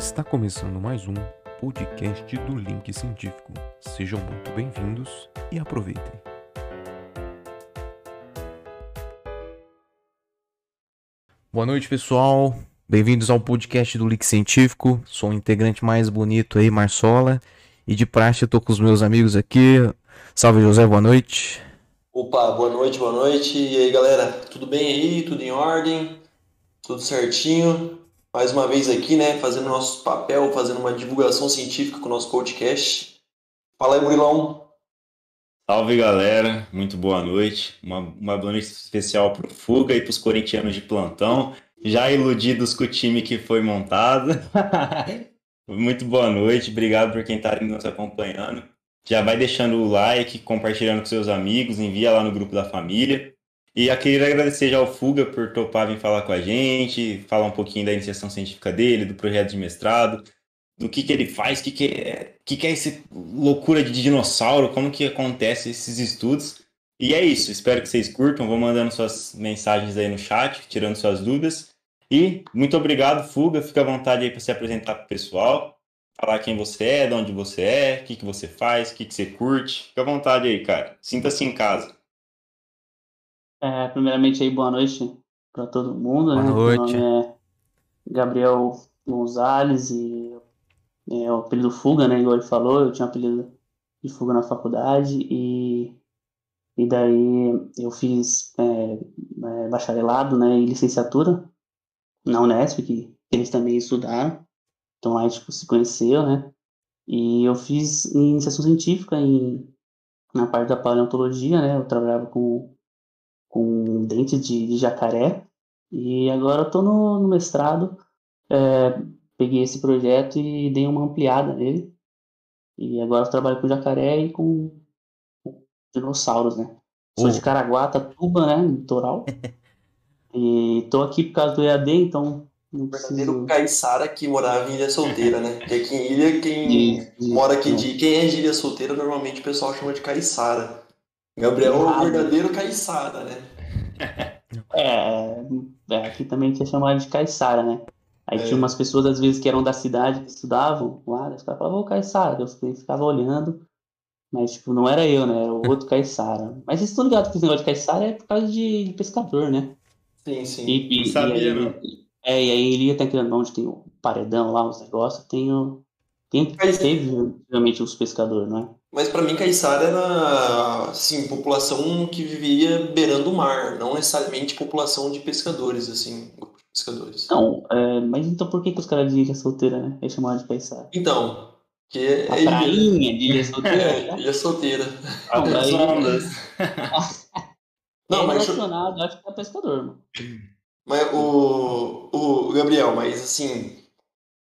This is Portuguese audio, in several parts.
Está começando mais um podcast do Link Científico. Sejam muito bem-vindos e aproveitem. Boa noite, pessoal. Bem-vindos ao podcast do Link Científico. Sou o integrante mais bonito aí, Marsola. E de praxe eu tô com os meus amigos aqui. Salve, José, boa noite. Opa, boa noite, boa noite. E aí, galera, tudo bem aí? Tudo em ordem? Tudo certinho? Mais uma vez aqui, né, fazendo nosso papel, fazendo uma divulgação científica com o nosso podcast. Fala aí, Murilão. Salve galera, muito boa noite. Uma, uma boa noite especial pro Fuga e pros corintianos de plantão, já iludidos com o time que foi montado. muito boa noite, obrigado por quem está nos acompanhando. Já vai deixando o like, compartilhando com seus amigos, envia lá no grupo da família. E eu queria agradecer já ao Fuga por topar vir falar com a gente, falar um pouquinho da iniciação científica dele, do projeto de mestrado, do que, que ele faz, o que, que, é, que, que é essa loucura de dinossauro, como que acontece esses estudos. E é isso, espero que vocês curtam, vão mandando suas mensagens aí no chat, tirando suas dúvidas. E muito obrigado, Fuga, fica à vontade aí para se apresentar para o pessoal, falar quem você é, de onde você é, o que, que você faz, o que, que você curte. Fica à vontade aí, cara. Sinta-se em casa. É, primeiramente aí, boa noite para todo mundo, Boa né? noite. Meu nome é Gabriel Gonzalez e é o apelido Fuga, né? Igual ele falou, eu tinha apelido de Fuga na faculdade e, e daí eu fiz é, é, bacharelado, né? E licenciatura na Unesp, que eles também estudaram, então lá a gente se conheceu, né? E eu fiz iniciação científica em, na parte da paleontologia, né? Eu trabalhava com com dente de, de jacaré. E agora eu tô no, no mestrado, é, peguei esse projeto e dei uma ampliada nele. E agora eu trabalho com jacaré e com, com dinossauros, né? Sou Oh. de Caraguatatuba, né? Litoral. e tô aqui por causa do EAD, então não Verdadeiro preciso... Caiçara que morava em Ilha Solteira, né? Porque aqui em Ilha, quem mora aqui de. Quem é de Ilha Solteira, normalmente o pessoal chama de Caiçara. Gabriel é o verdadeiro Caiçara, né? É, é, aqui também tinha chamado de Caiçara, né? Aí É. tinha umas pessoas, às vezes, que eram da cidade, que estudavam lá, os caras falavam, ô Caiçara, eu ficava olhando, mas, tipo, não era eu, né? Era o outro Caiçara. Mas vocês estão ligados que esse negócio de Caiçara é por causa de, pescador, né? Sim, sim. E, e- sabia, e aí, não. É, e aí ele ia até aquele onde tem o paredão lá, os negócios, tem o... Tem, teve, realmente, os pescadores, não é? Mas pra mim, Caiçara era, assim, população que vivia beirando o mar, não necessariamente população de pescadores, assim, grupo de pescadores. Não, é, mas então por que que os caras de Ilha Solteira, né? É chamado de Caiçara? Então, que A é ilha, prainha de Ilha Solteira, é, ilha solteira. Aí- ondas. Não, é mas- relacionado, acho que é pescador, mano. Mas o, o Gabriel, mas assim,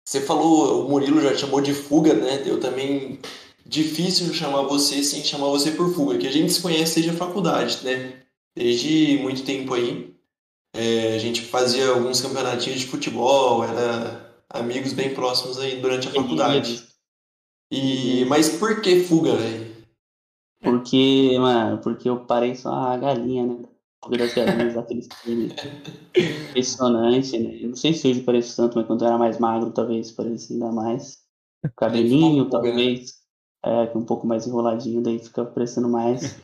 você falou, o Murilo já chamou de fuga, né? Eu também difícil chamar você sem chamar você por fuga, que a gente se conhece desde a faculdade, né? Desde muito tempo aí. É, a gente fazia alguns campeonatinhos de futebol, era amigos bem próximos aí durante a faculdade. E, mas por que fuga, velho? Porque, mano, porque eu pareço uma galinha, né? Fuga das galinhas, aqueles filmes. Impressionante, né? Eu não sei se hoje pareço tanto, mas quando eu era mais magro, talvez parecia ainda mais. Cabelinho, né? talvez. É, um pouco mais enroladinho, daí fica parecendo mais.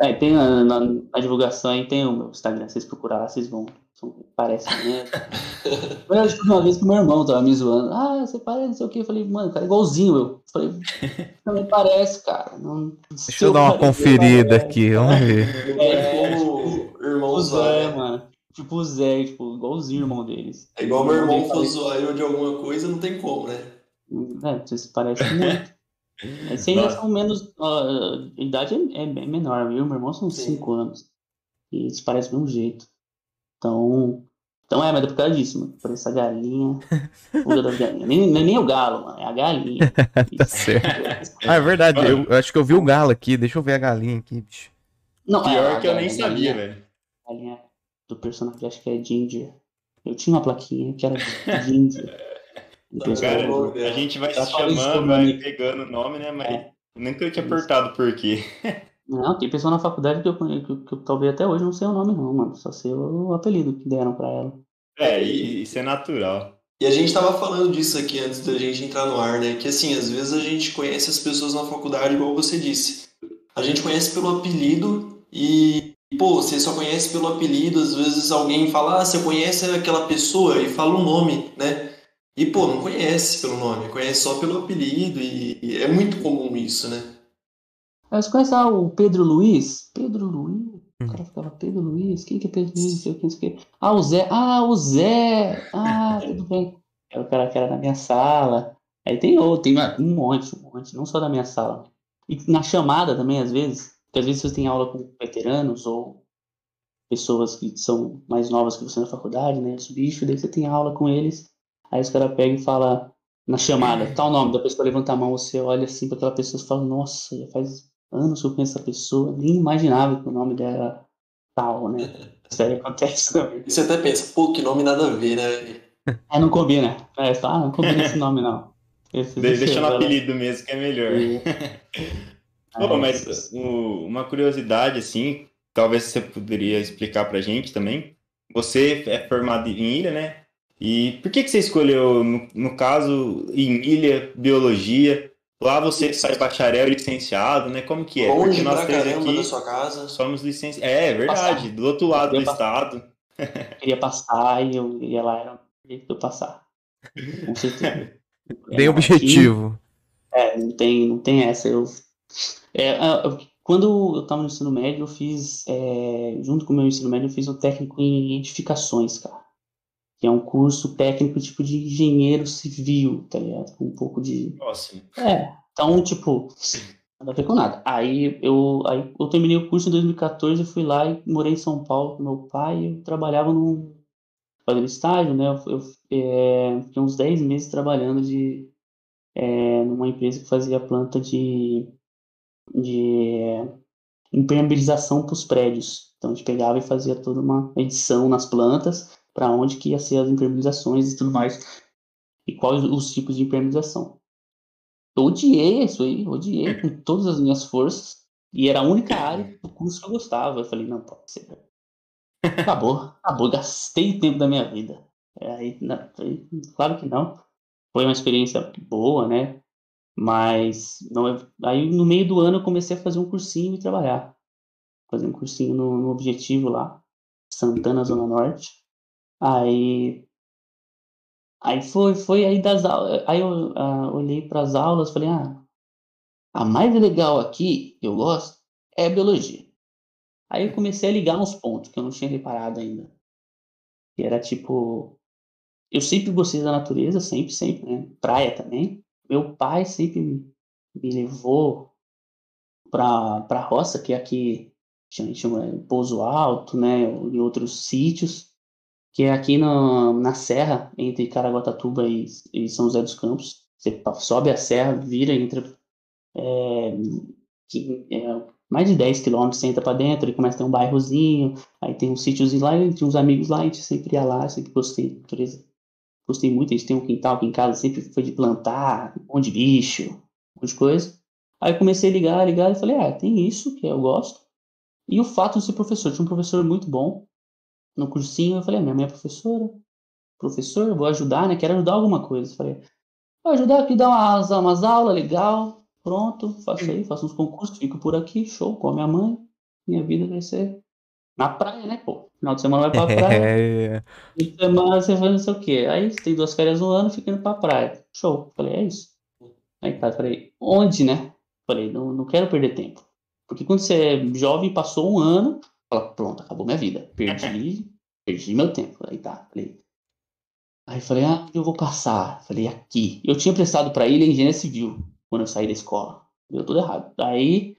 É, tem na, na- na divulgação aí, tem o meu Instagram, vocês procurar lá, vocês vão. são- Parece mesmo. Mas eu acho que uma vez que meu irmão tava me zoando. Ah, você parece, não sei o que. Eu falei, mano, cara, é igualzinho eu. Falei, também parece, cara. Não, Deixa eu dar uma conferida aqui, vamos ver. É, como irmão O zoar, Zé, né? mano. Tipo o Zé, tipo, igualzinho o irmão deles. É igual meu irmão parece- zoar eu de alguma coisa, não tem como, né? É, vocês parecem muito. Vocês ainda são menos. a idade é, é menor, viu? Meu irmão são Sim. 5 anos. E eles parecem do mesmo jeito. Então. Então é, mas é por causa disso, mano. Por essa galinha. Fuga das galinhas. Nem, não é nem o galo, mano. É a galinha. Tá certo. Ah, é verdade, eu, eu acho que eu vi o galo aqui, deixa eu ver a galinha aqui, bicho. Não, é, Pior a que eu nem galinha- sabia, velho. A galinha do personagem, acho que é Ginger. Eu tinha uma plaquinha que era Ginger. Depois Cara, A gente vai se chamando, vai pegando o nome, né? Mas É. nunca tinha apertado por quê. Não, tem pessoa na faculdade que eu, que, eu- que eu talvez até hoje não sei o nome, não, mano. Só sei o apelido que deram pra ela. É, e isso é natural. E a gente tava falando disso aqui antes da gente entrar no ar, né? Que assim, às vezes a gente conhece as pessoas na faculdade, igual você disse. A gente conhece pelo apelido e, pô, você só conhece pelo apelido. Às vezes alguém fala, ah, você conhece aquela pessoa e fala o nome, né? E, pô, não conhece pelo nome, conhece só pelo apelido e, e é muito comum isso, né? Você conhece ah, o Pedro Luiz? Pedro Luiz? O cara ficava, Pedro Luiz? Quem que é Pedro Luiz? Sei o que, sei o que. Ah, o Zé. Ah, o Zé! Ah, tudo bem. Era o cara que era na minha sala. Aí tem outro, tem um monte, um monte, não só da minha sala. E na chamada também, às vezes, porque às vezes você tem aula com veteranos ou pessoas que são mais novas que você na faculdade, né? Os bichos, daí você tem aula com eles. Aí os caras pegam e falam na chamada, tal nome, da pessoa levanta a mão, você olha assim para aquela pessoa e fala, nossa, já faz anos que eu conheço essa pessoa, nem imaginava que o nome dela era tal, né? Isso aí acontece também. E você até pensa, pô, que nome nada a ver, né? É, não combina. É, fala, ah, não combina esse nome, não. Esse, Deixa no apelido mesmo, que é melhor. Pô, mas uma curiosidade, assim, talvez você poderia explicar pra gente também. Você é formado em ilha, né? E por que, que você escolheu, no, no caso, em ilha, biologia? Lá você sai bacharel licenciado, né? Como que é? Longe Porque nós três aqui da sua casa. somos licenciados. É, é verdade, passar. do outro lado do estado. Eu queria passar e eu ia lá, era o jeito de eu passar. Com certeza. Bem objetivo. é, não tem, não tem essa. Eu, é, eu, quando eu estava no ensino médio, eu fiz, é, junto com o meu ensino médio, eu fiz um técnico em edificações, cara. Que é um curso técnico tipo de engenheiro civil, tá ligado? Com um pouco de. Nossa. É, então, tipo, nada a ver com nada. Aí eu, aí eu terminei o curso em 2014, eu fui lá e morei em São Paulo com meu pai. Eu trabalhava num. fazendo estágio, né? Eu, eu é, fiquei uns 10 meses trabalhando de, é, numa empresa que fazia planta de, de impermeabilização para os prédios. Então a gente pegava e fazia toda uma edição nas plantas para onde que ia ser as impermeabilizações e tudo mais. E quais os tipos de impermeabilização. Eu odiei isso aí, odiei com todas as minhas forças. E era a única área do curso que eu gostava. Eu falei, não, pode ser. Acabou, acabou, gastei tempo da minha vida. Aí, não, claro que não. Foi uma experiência boa, né? Mas não, aí no meio do ano eu comecei a fazer um cursinho e trabalhar. Fazer um cursinho no, no Objetivo lá, Santana, Zona Norte. Aí aí foi foi aí das aulas, aí eu uh, olhei para as aulas, falei: "Ah, a mais legal aqui, eu gosto, é biologia". Aí eu comecei a ligar uns pontos que eu não tinha reparado ainda. Que era tipo eu sempre gostei da natureza, sempre, sempre, né? Praia também. Meu pai sempre me levou para para roça, que aqui chama, chama Pouso Alto, né, em outros sítios que é aqui no, na serra, entre Caraguatatuba e, e, São José dos Campos. Você sobe a serra, vira, entra é, que, é, mais de 10 quilômetros, você entra para dentro, e começa a ter um bairrozinho, aí tem uns sítios lá, e tinha uns amigos lá, a gente sempre ia lá, sempre gostei natureza. Gostei muito, a gente tem um quintal aqui em casa, sempre foi de plantar, um monte de bicho, um monte de coisa. Aí comecei a ligar, ligar, e falei, ah, tem isso que eu gosto. E o fato de ser professor, tinha um professor muito bom, no cursinho, eu falei, ah, minha mãe é professora, professor, vou ajudar, né? Quero ajudar alguma coisa. Eu falei, vou ajudar aqui, dar umas, umas aulas, legal, pronto, faço aí, faço uns concursos, fico por aqui, show, com a minha mãe, minha vida vai ser na praia, né, pô? Final de semana vai pra praia. Fim de semana você vai não sei o quê. Aí você tem duas férias no ano, fica indo pra praia. Show. Falei, é isso. Aí tá, falei, onde, né? Falei, não, não quero perder tempo. Porque quando você é jovem, passou um ano, Fala, pronto, acabou minha vida. Perdi, perdi meu tempo. Aí tá, falei. Aí falei, ah, eu vou passar. Falei, aqui. Eu tinha prestado para ele engenharia civil quando eu saí da escola. Deu tudo errado. Aí,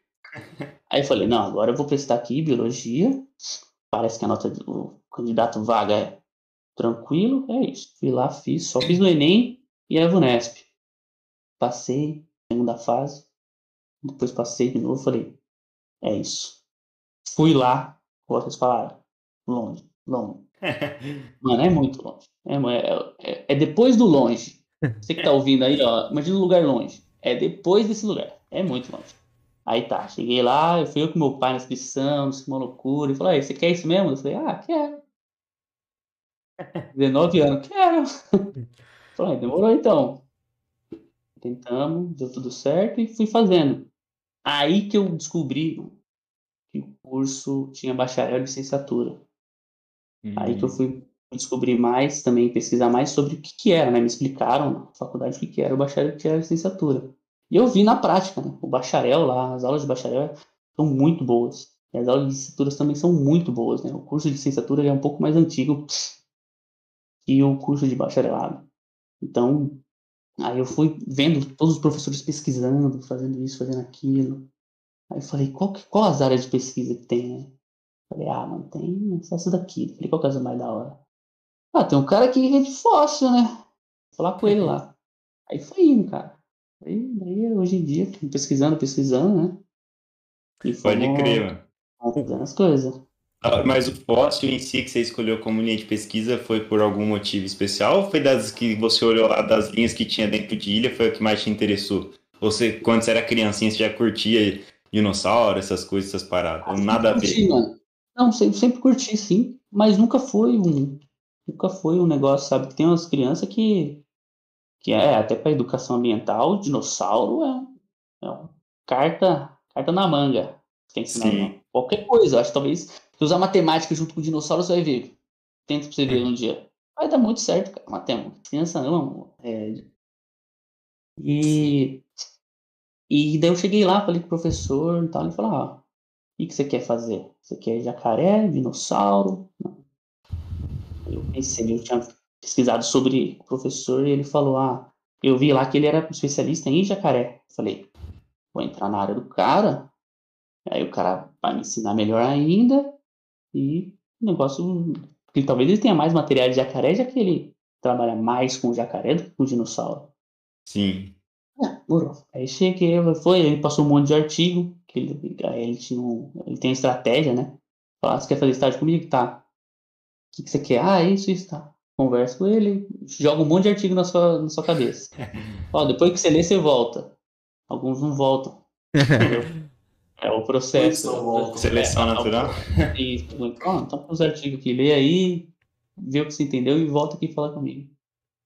aí falei, não, agora eu vou prestar aqui biologia. Parece que a nota do candidato vaga é tranquilo. É isso. Fui lá, fiz, só fiz o Enem e a Vunesp. Passei, segunda fase. Depois passei de novo, falei, é isso. Fui lá, como vocês falaram, longe, longe. Mano, é muito longe. É, é, é, depois do longe. Você que tá ouvindo aí, ó, imagina um lugar longe. É depois desse lugar. É muito longe. Aí tá, cheguei lá, eu fui eu com meu pai na inscrição, uma loucura. Ele falou, você quer isso mesmo? Eu falei, ah, quero. 19 anos, quero. Falei, demorou então. Tentamos, deu tudo certo e fui fazendo. Aí que eu descobri que o curso tinha bacharel e licenciatura. Aí que eu Hum, fui descobrir mais, também pesquisar mais sobre o que, que era, né? Me explicaram na faculdade o que, que era o bacharel e o que era a licenciatura. E eu vi na prática, né? O bacharel lá, as aulas de bacharel são muito boas. E as aulas de licenciatura também são muito boas, né? O curso de licenciatura é um pouco mais antigo que o curso de bacharelado. Então, aí eu fui vendo todos os professores pesquisando, fazendo isso, fazendo aquilo. Aí eu falei, qual, que- qual as áreas de pesquisa que tem, né? Falei, ah, mano, tem essa daqui. Falei, qual que é essa mais da hora? Ah, tem um cara que é de fóssil, né? Vou falar com ele lá. Aí foi indo, cara. Aí, aí hoje em dia, pesquisando, pesquisando, né? E Pode crer, mano. fazendo as coisas. Ah, Mas o fóssil em si que você escolheu como linha de pesquisa foi por algum motivo especial ou foi das que você olhou lá das linhas que tinha dentro de ilha foi a que mais te interessou? Ou você, quando você era criancinha, você já curtia dinossauro, essas coisas, essas paradas? Ou nada a ver? Mano. Não, sempre, sempre curti, sim. Mas nunca foi um. Nunca foi um negócio, sabe? Que tem umas crianças que. Que é, até para educação ambiental, dinossauro é, um- é um carta, carta na manga. Tem que ensinar qualquer coisa. Acho que talvez se usar matemática junto com o dinossauro, você vai ver. Tenta pra você ver um dia. Vai dar muito certo, cara. Matemática. Criança ama. É... E. E daí eu cheguei lá, falei com o professor e tal. Ele falou: ah, o que, que você quer fazer? Você quer jacaré, dinossauro? Eu pensei, eu tinha pesquisado sobre o professor e ele falou: ah, eu vi lá que ele era especialista em jacaré. Falei: vou entrar na área do cara. Aí o cara vai me ensinar melhor ainda. E o negócio. que talvez ele tenha mais material de jacaré, já que ele trabalha mais com jacaré do que com dinossauro. Sim. É, morou. Aí cheguei, foi, ele passou um monte de artigo, que ele, ele tinha um, ele tem uma estratégia, né? Falar, você quer fazer estágio comigo? Tá. O que, que você quer? Ah, isso, isso, tá. Conversa com ele, joga um monte de artigo na sua, na sua cabeça. Ó, depois que você lê, você volta. Alguns não voltam. Entendeu? É o processo. Voltam. Seleção É, natural? Isso. Então os artigos aqui, lê aí, vê o que você entendeu e volta aqui falar comigo.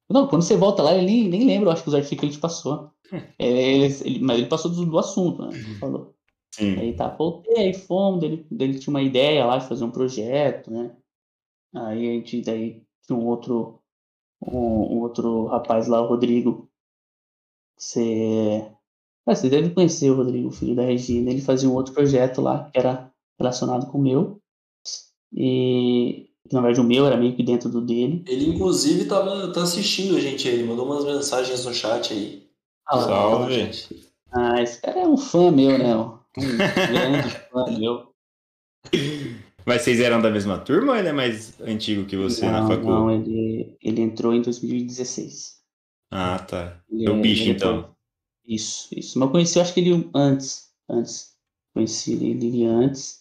Não, quando você volta lá, ele nem, nem lembra, eu acho que os artigos que ele te passou. É, ele, ele- mas ele passou do, do assunto, né? Ele falou. Sim. Aí tá, voltei, aí fomos, dele, dele tinha uma ideia lá de fazer um projeto, né? Aí a gente, daí tinha um outro, um, um outro rapaz lá, o Rodrigo. Você. Ah, você deve conhecer o Rodrigo, filho da Regina. Ele fazia um outro projeto lá, que era relacionado com o meu. E na verdade o meu era meio que dentro do dele. Ele, inclusive, tava, tá assistindo a gente aí, mandou umas mensagens no chat aí. Ah, lá. Salve. Ah, esse cara é um fã meu, né? Um grande fã meu. Mas vocês eram da mesma turma ou ele é mais antigo que você na não, facul? não, ele, ele entrou em 2016. Ah, tá. Ele Seu é- bicho, ele é então. Isso, isso. Mas eu conheci, eu acho que ele antes. Antes. Conheci ele antes.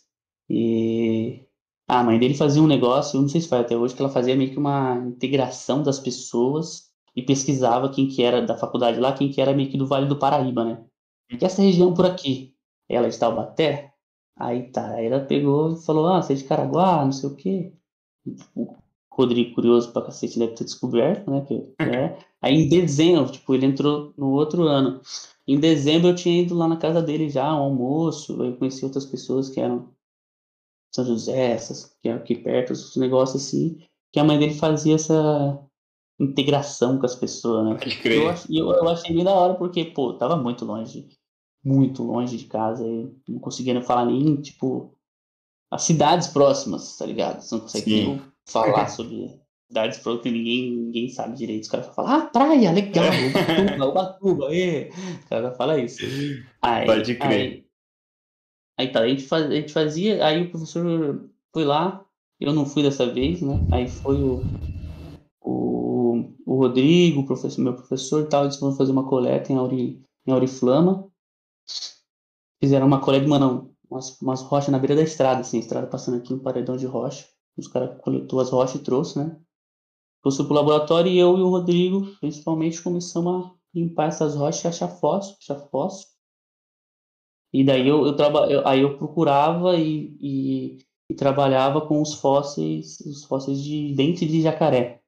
E. Ah, a mãe dele fazia um negócio, eu não sei se faz até hoje, que ela fazia meio que uma integração das pessoas e pesquisava quem que era da faculdade lá, quem que era meio que do Vale do Paraíba, né? Que essa região por aqui. Ela é de Taubaté. Aí tá, aí ela pegou e falou, ah, você é de Caraguá, não sei o quê. O Rodrigo, curioso pra cacete, deve ter descoberto, né? Que, é. Aí em dezembro, tipo, ele entrou no outro ano. Em dezembro eu tinha ido lá na casa dele já, um almoço, eu conheci outras pessoas que eram São José, essas, que eram aqui perto, os negócios assim, que a mãe dele fazia essa integração com as pessoas, né? Pode crer. eu, e eu, eu achei bem da hora, porque, pô, tava muito longe, muito longe de casa, e não conseguia falar nem, tipo, as cidades próximas, tá ligado? Você não consegue nem falar sobre cidades próximas que ninguém, ninguém sabe direito. Os caras falam, ah, praia, legal, Ubatuba, Ubatuba, ê. O cara fala isso. Aí, Pode crer. Aí, aí tá, a gente, faz, a gente fazia, aí o professor foi lá, eu não fui dessa vez, né? Aí foi o, o, Rodrigo, professor, meu professor e tal, eles foram fazer uma coleta em, Auri, em Auriflama. Fizeram uma coleta, mano, umas, umas rochas na beira da estrada, assim, a estrada passando aqui um paredão de rocha. Os caras coletou as rochas e trouxe, né? Trouxe pro laboratório e eu e o Rodrigo, principalmente, começamos a limpar essas rochas e achar fósforo, achar fósforo. E daí eu, eu, traba, eu, aí eu procurava e, e, e trabalhava com os fósseis, os fósseis de dente de jacaré.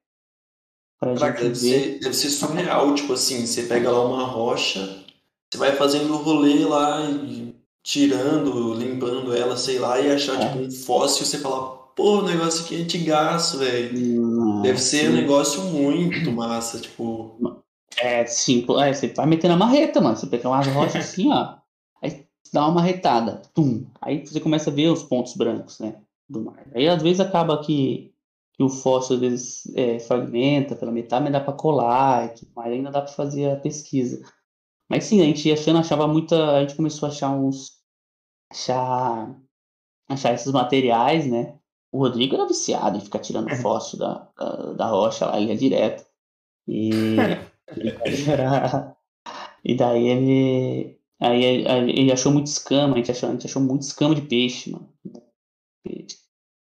Pra Caraca, gente deve ver. ser, deve ser surreal, tipo assim, você pega lá uma rocha, você vai fazendo o rolê lá e tirando, limpando ela, sei lá, e achar É. tipo um fóssil, você fala, pô, o negócio aqui é antigaço, velho. Deve ser um negócio muito massa, tipo. É, sim, é, você vai metendo a marreta, mano. Você pega umas rochas assim, ó. Aí você dá uma marretada. Tum. Aí você começa a ver os pontos brancos, né? Do mar. Aí às vezes acaba que, que o fóssil às vezes é, fragmenta pela metade, mas dá pra colar e tudo mais. Ainda dá pra fazer a pesquisa. Mas sim, a gente ia achando, achava muita. A gente começou a achar uns. Achar. Achar esses materiais, né? O Rodrigo era viciado em ficar tirando fóssil da, da, da rocha lá, ele ia direto. E. E daí era- E daí ele. Aí ele achou muito escama, a gente achou, a gente achou muito escama de peixe, mano. Peixe.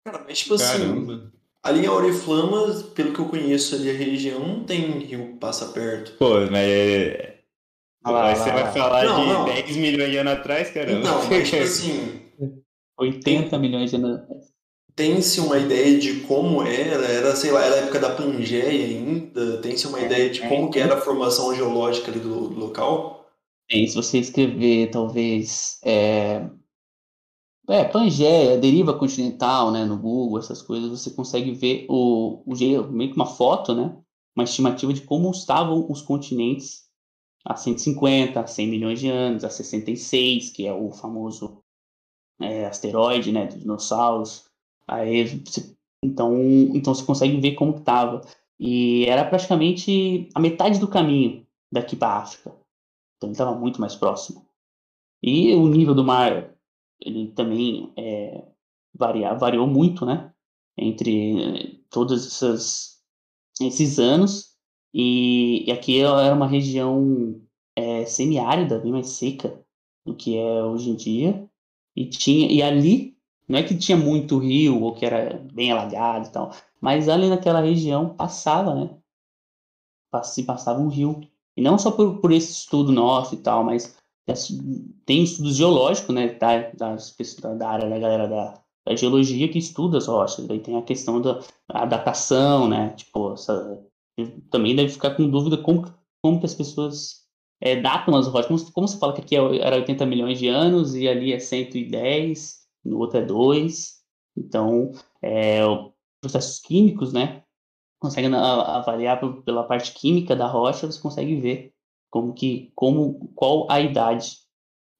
Cara, mas tipo assim, Caramba. Ali em Auriflama, pelo que eu conheço ali a região, não tem rio que passa perto. Pô, mas é- Ah lá, Aí lá, você vai lá. falar Não, de não. 10 milhões de anos atrás, caramba. Então, mas tipo assim, 80 milhões de anos. tem-se uma ideia de como era, era, sei lá, era a época da Pangeia ainda, tem-se uma ideia de como que era a formação geológica ali do, do local? Tem, se você escrever, talvez. É, é, Pangeia, deriva continental, né, no Google, essas coisas, você consegue ver o, o meio que uma foto, né? Uma estimativa de como estavam os continentes há 150, há 100 milhões de anos, há 66, que é o famoso é, asteroide, né, dos dinossauros. Aí, você- então, então você consegue ver como estava. E era praticamente a metade do caminho daqui para a África. Então ele estava muito mais próximo. E o nível do mar, ele também é, varia, variou muito, né? Entre eh, todos essas, esses anos. E, e aqui era uma região é, semiárida, bem mais seca do que é hoje em dia. E, tinha, e ali, não é que tinha muito rio ou que era bem alagado e tal, mas ali naquela região passava, né? Se passava um rio. E não só por, por esse estudo nosso e tal, mas tem estudos geológicos, né, da, da área da galera da, da geologia que estuda as rochas. Daí tem a questão da a datação, né, tipo, essa, também deve ficar com dúvida como, como que as pessoas é, datam as rochas. Como, como você fala que aqui é- era 80 milhões de anos e ali é 110, no outro é 2. Então, é, processos químicos, né, consegue a- avaliar pela parte química da rocha, você consegue ver como que, como, qual a idade.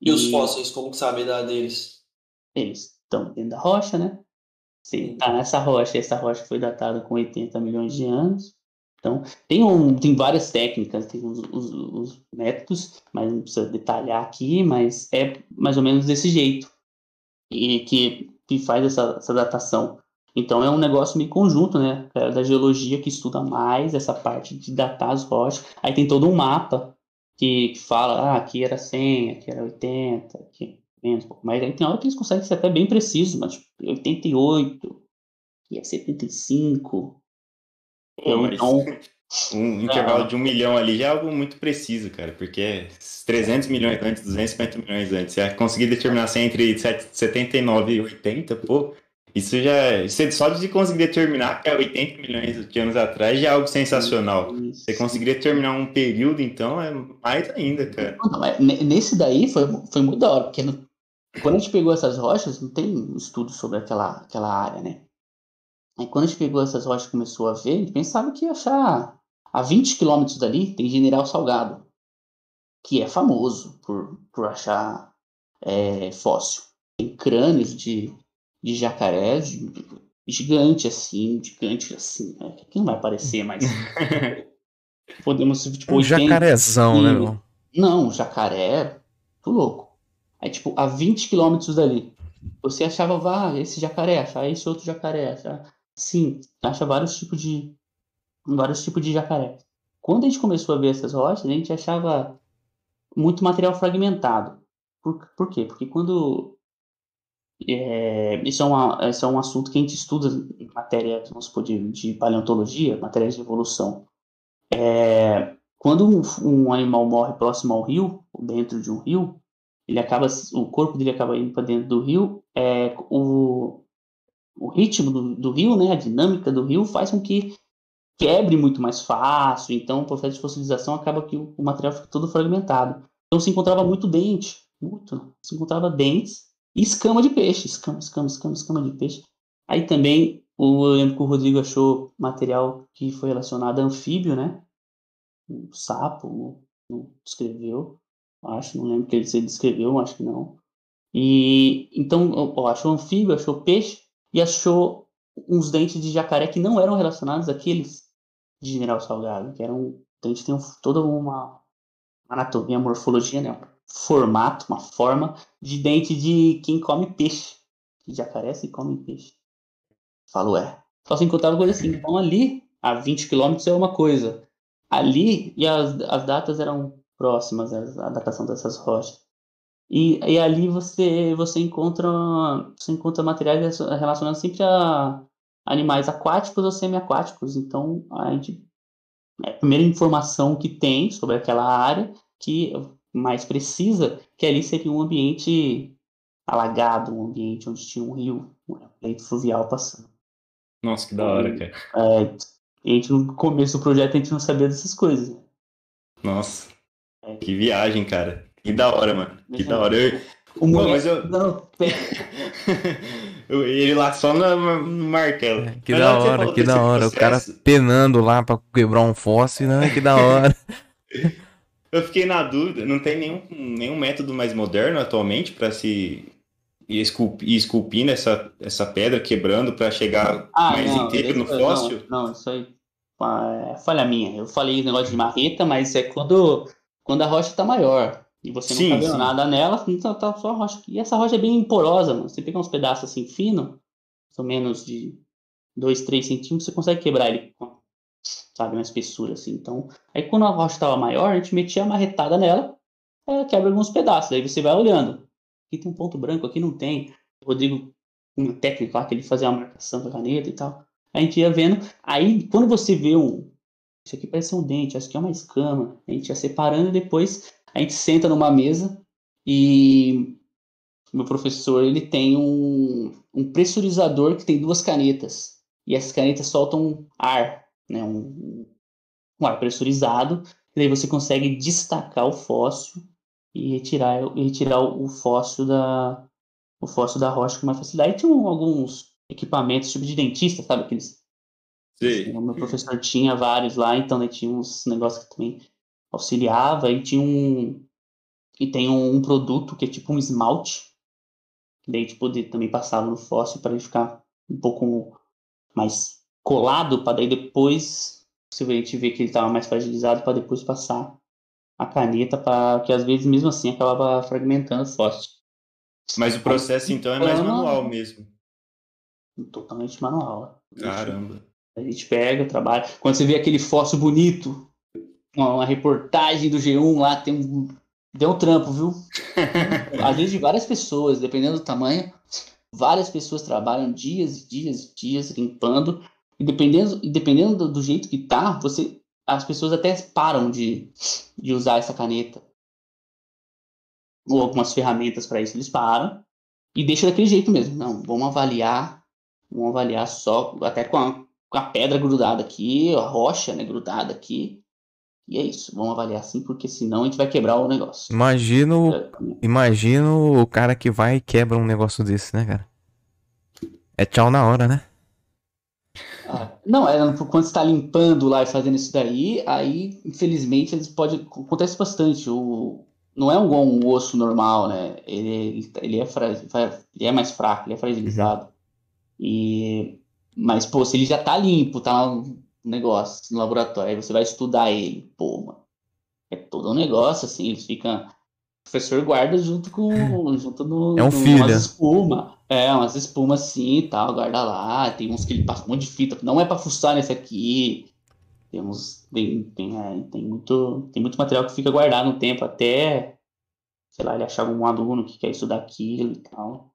E os fósseis, como que sabe a idade deles? Eles estão dentro da rocha, né? Se tá nessa rocha, essa rocha foi datada com 80 milhões de anos. Então, tem, um, tem várias técnicas, tem os, os- os métodos, mas não precisa detalhar aqui, mas é mais ou menos desse jeito. E que, que faz essa, essa datação. Então é um negócio meio conjunto, né? É Da geologia que estuda mais essa parte de datar as rochas. Aí tem todo um mapa que, que fala, ah, aqui era 100, aqui era 80, aqui menos, pouco mais. Aí tem hora que eles conseguem ser até bem precisos, mas tipo, 88, aqui é 75. Pô, Então, um intervalo de um milhão ali já é algo muito preciso, cara, porque é 300 milhões antes, 250 milhões antes. Você conseguir determinar se é entre 7 79 e 80, pô, isso já. Isso só de conseguir determinar que é 80 milhões de anos atrás já é algo sensacional. isso. Você conseguir determinar um período, então, é mais ainda, cara. Não, mas ne- nesse daí foi, foi muito da hora, porque no- quando a gente pegou essas rochas, não tem estudo sobre aquela, aquela área, né? Aí quando a gente pegou essas rochas e começou a ver, a gente pensava que ia achar a 20 quilômetros dali tem General Salgado, que é famoso por, por achar é, fóssil. Tem crânios de, de jacarés de- gigante assim, gigante assim, né? que não vai aparecer, mas podemos tipo Um 80 jacarezão, né, meu? não, jacaré, tô louco. Aí, tipo, a 20 quilômetros dali, você achava, vá, esse jacaré, achar esse outro jacaré, achar... Sim, acha vários tipos de... vários tipos de jacaré. Quando a gente começou a ver essas rochas, a gente achava muito material fragmentado. Por, por quê? Porque quando... é, isso, é uma, isso é um assunto que a gente estuda em matéria, vamos supor, de, de paleontologia, matéria de evolução. É, quando um, um animal morre próximo ao rio, dentro de um rio, ele acaba, o corpo dele acaba indo para dentro do rio, é, o, o ritmo do, do rio, né, a dinâmica do rio faz com que quebre muito mais fácil, então o processo de fossilização acaba que o, o material fica todo fragmentado. Então se encontrava muito dente, muito, se encontrava dentes e escama de peixe, escama, escama, escama, escama de peixe. Aí também eu lembro que o Rodrigo achou material que foi relacionado a anfíbio, né? Um sapo, não descreveu, acho, não lembro que ele se descreveu, acho que não. E então, ó, achou anfíbio, achou peixe e achou uns dentes de jacaré que não eram relacionados àqueles de General Salgado, que eram dentes tem toda uma anatomia, morfologia, né? Formato, uma forma de dente de quem come peixe. De jacaré se come peixe. Falo, é. Só se encontrava coisa assim. Então ali, a 20 quilômetros é uma coisa. Ali, e as, as datas eram próximas, a datação dessas rochas. E, e ali você, você encontra você encontra materiais relacionados sempre a animais aquáticos ou semiaquáticos. Então, a gente é a primeira informação que tem sobre aquela área que mais precisa, que ali seria um ambiente alagado, um ambiente onde tinha um rio, um leito fluvial passando. Nossa, que da hora, cara. É, a gente, no começo do projeto, a gente não sabia dessas coisas. Nossa, é. que viagem, cara. Que da hora, mano. Que da hora. Eu... O Pô, mas eu... Ele lá só no, no martelo. É, que mas da hora, que da hora. Processo... O cara penando lá pra quebrar um fóssil, né? Que da hora. eu fiquei na dúvida, não tem nenhum, nenhum método mais moderno atualmente para se ir, esculpir, ir esculpindo essa, essa pedra, quebrando para chegar ah, mais não, inteiro no fóssil? Não, não, isso aí é falha minha. Eu falei negócio de marreta, mas é quando, quando a rocha está maior e você não sim, tá vendo sim. nada nela, então tá só a rocha. E essa rocha é bem porosa, mano. Você pega uns pedaços assim finos, mais ou menos de 2, 3 centímetros, você consegue quebrar ele, sabe, uma espessura assim. Então, aí quando a rocha estava maior, a gente metia a marretada nela, ela quebra alguns pedaços. Aí você vai olhando. Aqui tem um ponto branco, aqui não tem. O Rodrigo, uma técnica lá que ele fazia a marcação com a caneta e tal. A gente ia vendo. Aí, quando você vê um. Isso aqui parece um dente, acho que é uma escama. A gente ia separando e depois a gente senta numa mesa e meu professor ele tem um, um pressurizador que tem duas canetas e essas canetas soltam ar, né, um, um ar pressurizado, e daí você consegue destacar o fóssil e retirar, e retirar o fóssil da o fóssil da rocha com mais facilidade. E tinha alguns equipamentos tipo de dentista, sabe aqueles Sim. O meu professor tinha vários lá, então né, tinha uns negócios que também auxiliava e tinha um e tem um, um produto que é tipo um esmalte que daí tipo de, também passava no fóssil para ele ficar um pouco mais colado para daí depois se a gente vê que ele estava mais fragilizado para depois passar a caneta para que às vezes mesmo assim acabava fragmentando o fóssil. Mas o processo então é mais manual mesmo. Totalmente manual. Caramba. A gente pega, trabalha. Quando você vê aquele fóssil bonito, uma, reportagem do G1 lá, tem um. Deu um trampo, viu? Às vezes de várias pessoas, dependendo do tamanho, várias pessoas trabalham dias e dias e dias limpando. E dependendo, e dependendo do, do, jeito que tá, você, as pessoas até param de, de usar essa caneta. Ou algumas ferramentas para isso, eles param. E deixam daquele jeito mesmo. Não, vamos avaliar. Vamos avaliar só, até com a, com a pedra grudada aqui, a rocha né, grudada aqui. E é isso, vamos avaliar assim, porque senão a gente vai quebrar o negócio. Imagino, é, imagino o cara que vai e quebra um negócio desse, né, cara? É tchau na hora, né? Ah, não, é, quando está limpando lá e fazendo isso daí, aí, infelizmente, eles pode acontece bastante. O, não é igual um osso normal, né? Ele, ele, é, fra, ele é mais fraco, ele é fragilizado. E, mas, pô, se ele já tá limpo, tá negócio no laboratório, aí você vai estudar ele, pô, mano, é todo um negócio, assim, eles ficam. O professor guarda junto com. junto no, é um filho. Umas espuma. É, umas espumas assim e tal, guarda lá. Tem uns que ele passa um monte de fita. Não é pra fuçar nesse aqui. Tem uns. Tem, tem, é, tem, muito, tem muito material que fica guardado no tempo até. Sei lá, ele achar algum aluno que quer estudar aquilo e tal.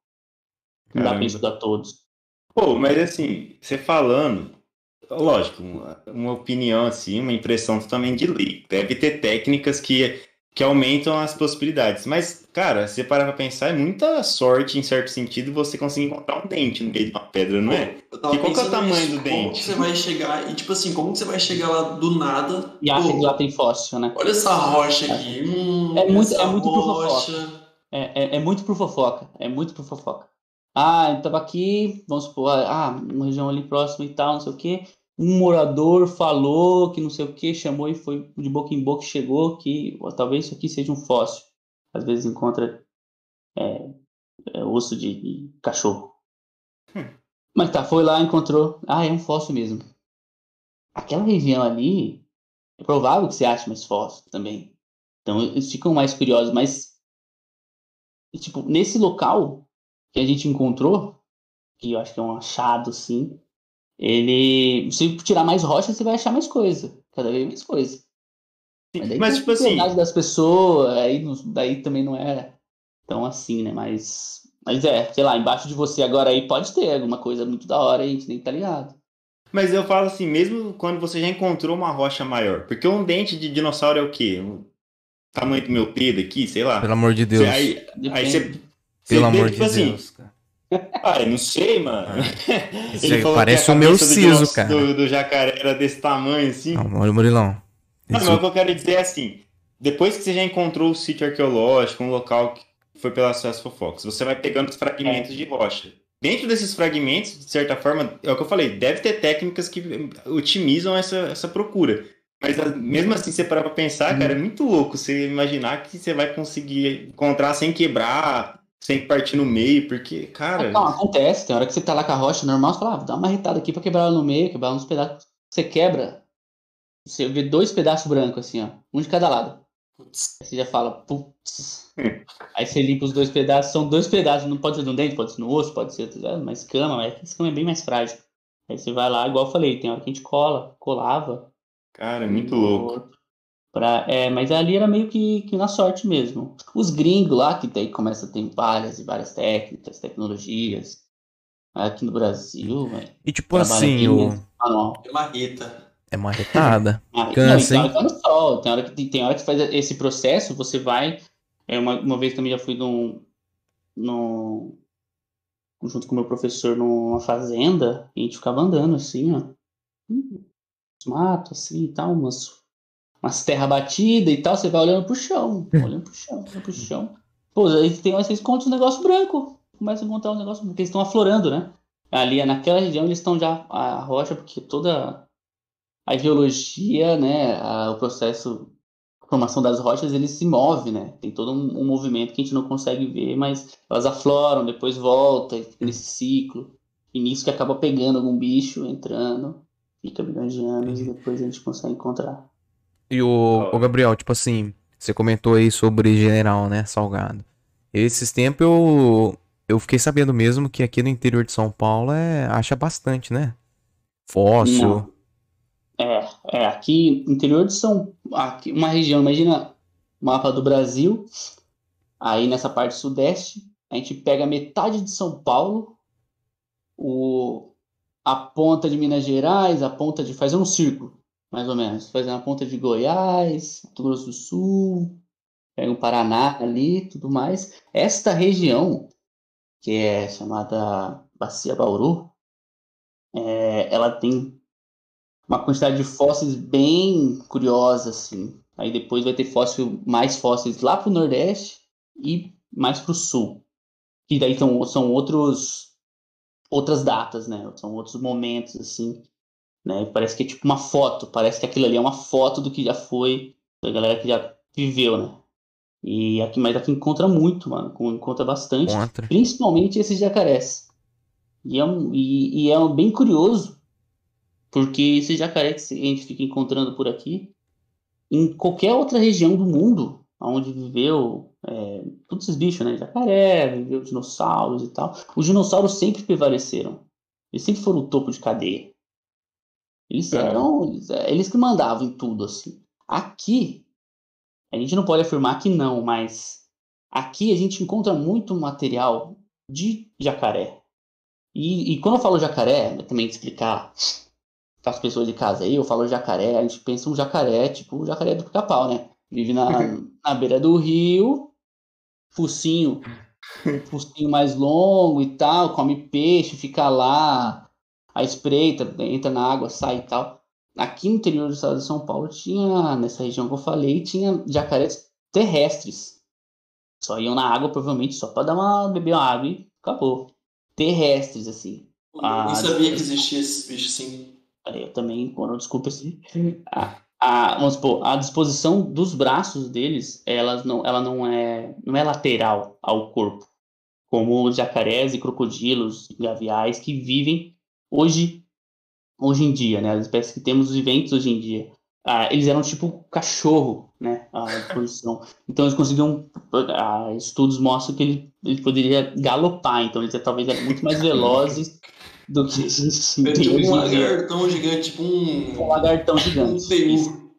Não Caramba. dá pra estudar todos. Pô, mas assim, você falando, lógico, uma, uma, opinião assim, uma impressão também de leigo. Deve ter técnicas que que aumentam as possibilidades. Mas, cara, se parar pra pensar, é muita sorte, em certo sentido, você conseguir encontrar um dente no meio de uma pedra, não é? E qual que é o tamanho do Como dente? que você vai chegar, e tipo assim, como que você vai chegar lá do nada? E acha Pô, que lá tem fóssil, né? Olha essa rocha aqui. Hum, É muito- essa é muito por rocha. É, é, é muito por fofoca. É muito por fofoca. Ah, eu tava aqui, vamos supor, ah, uma região ali próxima e tal, não sei o quê. Um morador falou que não sei o que, chamou e foi de boca em boca, chegou que talvez isso aqui seja um fóssil. Às vezes encontra é, é, osso de, de cachorro. Mas tá, foi lá, encontrou. Ah, é um fóssil mesmo. Aquela região ali, é provável que você ache mais fóssil também. Então eles ficam mais curiosos, mas tipo, nesse local que a gente encontrou, que eu acho que é um achado, assim, ele. Se tirar mais rocha, você vai achar mais coisa. Cada vez mais coisa. daí Mas, tem tipo a assim, das pessoas, aí não- daí também não é tão assim, né? Mas. Mas é, sei lá, embaixo de você agora aí pode ter alguma coisa muito da hora a gente nem tá ligado. Mas eu falo assim, mesmo quando você já encontrou uma rocha maior, porque um dente de dinossauro é o quê? O tamanho do meu dedo aqui, sei lá. Pelo amor de Deus. Você- aí, aí Depende. você. você Pelo vê, amor tipo de assim, Deus, cara. Ah, não sei, mano. Falou parece o meu do siso, dinoss- cara. Do, do jacaré era desse tamanho, assim. Não, olha o Murilão. Não, mas o que eu quero dizer é assim: depois que você já encontrou o sítio arqueológico, um local que foi pelas suas fofocas, você vai pegando os fragmentos de rocha. Dentro desses fragmentos, de certa forma, é o que eu falei, deve ter técnicas que otimizam essa, essa procura. Mas a- mesmo assim, você parar pra pensar, cara, é muito louco você imaginar que você vai conseguir encontrar sem quebrar, sem partir no meio, porque, cara. Não, acontece, tem hora que você tá lá com a rocha normal, você fala, ah, vou dar uma retada aqui pra quebrar ela no meio, quebrar uns pedaços. Você quebra, você vê dois pedaços brancos assim, ó, um de cada lado. Putz. Aí você já fala, putz. Aí você limpa os dois pedaços, são dois pedaços, não pode ser no dente, pode ser no osso, pode ser é, uma escama, mas a escama é bem mais frágil. Aí você vai lá, igual eu falei, tem hora que a gente cola, colava. Cara, é muito um louco. Pra, é, mas ali era meio que, que na sorte mesmo. Os gringos lá, que daí começa a ter várias e várias técnicas, tecnologias. Aqui no Brasil, velho. E tipo assim, o... Manual. É marreta. é marretada. Ah, Cansa, não, hein? tem hora que tá no sol, tem hora que, tem, tem hora que faz esse processo, você vai. É, uma, uma vez também já fui num, num, junto com o meu professor numa fazenda, e a gente ficava andando assim, ó. Hum, Uns matos, assim e tal, umas, umas terras batidas e tal, você vai olhando pro chão, olhando pro chão, olhando pro chão. Pô, aí tem vocês encontram um negócio branco, começam a encontrar um negócio porque eles estão aflorando, né? Ali naquela região eles estão já a rocha, porque toda a geologia, né, a- o processo de formação das rochas, ele se move, né? Tem todo um, um movimento que a gente não consegue ver, mas elas afloram, depois volta, nesse ciclo. E nisso que acaba pegando algum bicho, entrando, fica milhões de anos e depois a gente consegue encontrar. E o, o Gabriel, tipo assim, você comentou aí sobre General, né, Salgado. Esses tempos eu, eu fiquei sabendo mesmo que aqui no interior de São Paulo é, acha bastante, né? Fóssil. Não. É, é, aqui no interior de São aqui, uma região, imagina mapa do Brasil, aí nessa parte sudeste, a gente pega metade de São Paulo, o, a ponta de Minas Gerais, a ponta de. fazer um círculo, mais ou menos. Fazendo a ponta de Goiás, Mato Grosso do Sul, pega o Paraná ali, tudo mais. Esta região, que é chamada Bacia Bauru, é, ela tem uma quantidade de fósseis bem curiosa, assim. Aí depois vai ter fóssil, mais fósseis lá pro Nordeste e mais pro Sul. Que daí tão, são outros, outras datas, né? São outros momentos, assim. Né? Parece que é tipo uma foto. Parece que aquilo ali é uma foto do que já foi, da galera que já viveu, né? E aqui, mas aqui encontra muito, mano. Encontra bastante. Contra. Principalmente esses jacarés. E é, um, e, e é um bem curioso, porque esse jacaré que a gente fica encontrando por aqui, em qualquer outra região do mundo, onde viveu é, todos esses bichos, né? Jacaré, viveu dinossauros e tal. Os dinossauros sempre prevaleceram. Eles sempre foram o topo de cadeia. Eles É. eram. Eles, é, eles que mandavam em tudo, assim. Aqui, a gente não pode afirmar que não, mas aqui a gente encontra muito material de jacaré. E, e quando eu falo jacaré, é também explicar para as pessoas de casa aí, eu falo jacaré, a gente pensa um jacaré, tipo o jacaré do pica-pau, né? Vive na, na beira do rio, focinho, focinho mais longo e tal, come peixe, fica lá, a espreita, entra na água, sai e tal. Aqui no interior do estado de São Paulo tinha, nessa região que eu falei, tinha jacarés terrestres. Só iam na água, provavelmente, só para dar uma beber uma água e acabou. Terrestres, assim. Eu nem sabia que existia esses bichos assim. Eu também, quando desculpa assim. A, a, vamos supor, a disposição dos braços deles, elas não, ela não é, não é lateral ao corpo. Como os jacarés e crocodilos, gaviais que vivem hoje, hoje em dia, né? As espécies que temos viventes hoje em dia. Ah, eles eram tipo cachorro, né? A disposição. Então eles conseguiam. Ah, estudos mostram que ele, ele poderia galopar, então eles talvez eram muito mais velozes do que assim, é tipo um lagartão gigante, tipo um. Um lagartão gigante. Um TU.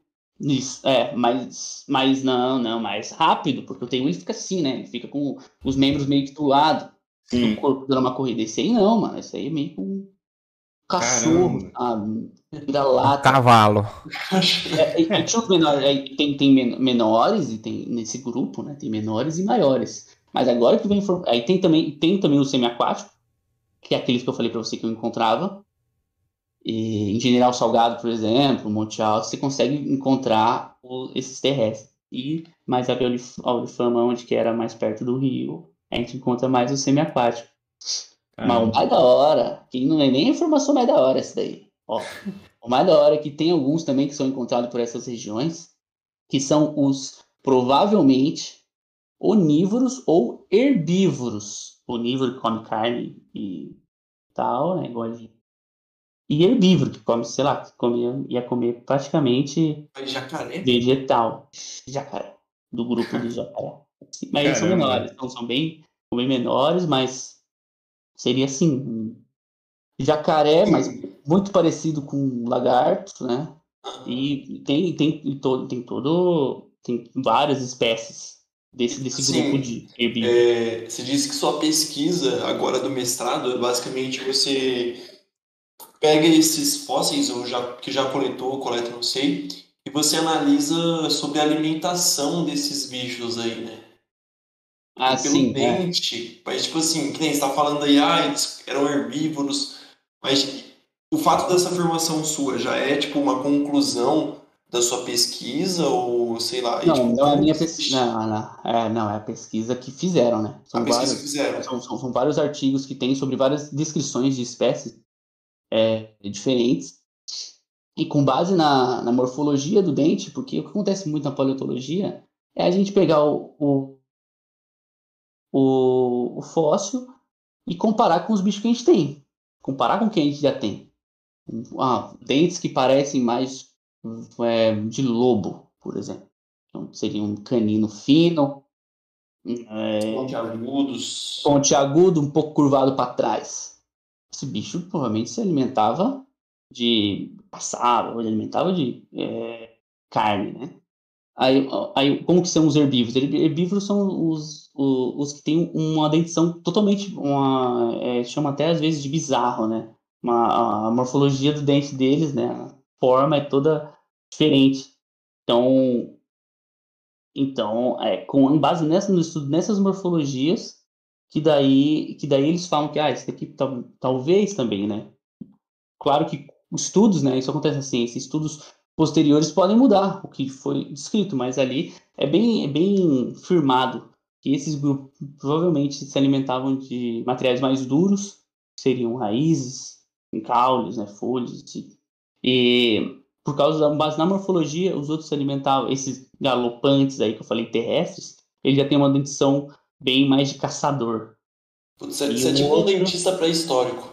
Isso, é, mas, mas não, não, mais rápido, porque o TU ele fica assim, né? Ele fica com os membros meio que do lado do corpo dando uma corrida. Esse aí não, mano. Esse aí é meio com um cachorro, sabe? Vira lata. Cavalo. É, e, e tinha os menores, aí tem, tem menores, e tem nesse grupo, né? Tem menores e maiores. Mas agora que vem. Aí tem também, tem também o semiaquático, que é aqueles que eu falei para você que eu encontrava. E, em General Salgado, por exemplo, Monte Alto, você consegue encontrar o, esses terrestres. E mais a Auriflama, onde que era mais perto do rio, a gente encontra mais o semiaquático. Mas o mais da hora, que não é nem a informação mais da hora essa daí. Ó, o mais da hora é que tem alguns também que são encontrados por essas regiões, que são os provavelmente onívoros ou herbívoros. Onívoro que come carne e tal, né? Igual de... E herbívoro, que come, sei lá, que comia, ia comer praticamente jacaré? vegetal. Jacaré. Do grupo de jacaré. Mas eles são menores, então são bem, bem menores, mas seria assim, jacaré, mas muito parecido com lagarto, né? E tem, tem, todo, tem todo. Tem várias espécies desse, desse Sim, grupo de herbívoros. É, você disse que sua pesquisa agora do mestrado é basicamente você pega esses fósseis ou já, que já coletou, coleta, não sei, e você analisa sobre a alimentação desses bichos aí, né? Ah, pelo sim. é. dente. Mas, tipo assim, que nem você tá falando aí, ah, eles eram herbívoros. Mas o fato dessa afirmação sua já é, tipo, uma conclusão da sua pesquisa ou, sei lá... e, Não, tipo, não é a minha pesquisa. Não, não, é, não, é a pesquisa que fizeram, né? A São pesquisa vários, que fizeram. são, são, são vários artigos que tem sobre várias descrições de espécies é, diferentes. E com base na, na morfologia do dente, porque o que acontece muito na paleontologia é a gente pegar o, o, o, o fóssil e comparar com os bichos que a gente tem. Comparar com o que a gente já tem. Ah, dentes que parecem mais é, de lobo, por exemplo. Então, seria um canino fino, é, Pontiagudos. pontiagudo, um pouco curvado para trás. Esse bicho provavelmente se alimentava de passado, ele alimentava de é, carne, né? Aí, aí, como que são os herbívoros? Herbívoros são os, os, que têm uma dentição totalmente, uma, é, chama até às vezes de bizarro, né? Uma, a morfologia do dente deles, né? A forma é toda diferente. Então, então é, com base nessa, no estudo nessas morfologias, que daí, que daí eles falam que, ah, esse daqui tal, talvez também, né? Claro que estudos, né? Isso acontece assim, esses estudos posteriores podem mudar o que foi descrito, mas ali é bem, é bem firmado que esses grupos provavelmente se alimentavam de materiais mais duros, que seriam raízes, caules, né, folhas, e, e por causa da base na morfologia, os outros se alimentavam, esses galopantes aí que eu falei terrestres, eles já têm uma dentição bem mais de caçador. Putz, Você você é tipo um outro- dentista pré-histórico.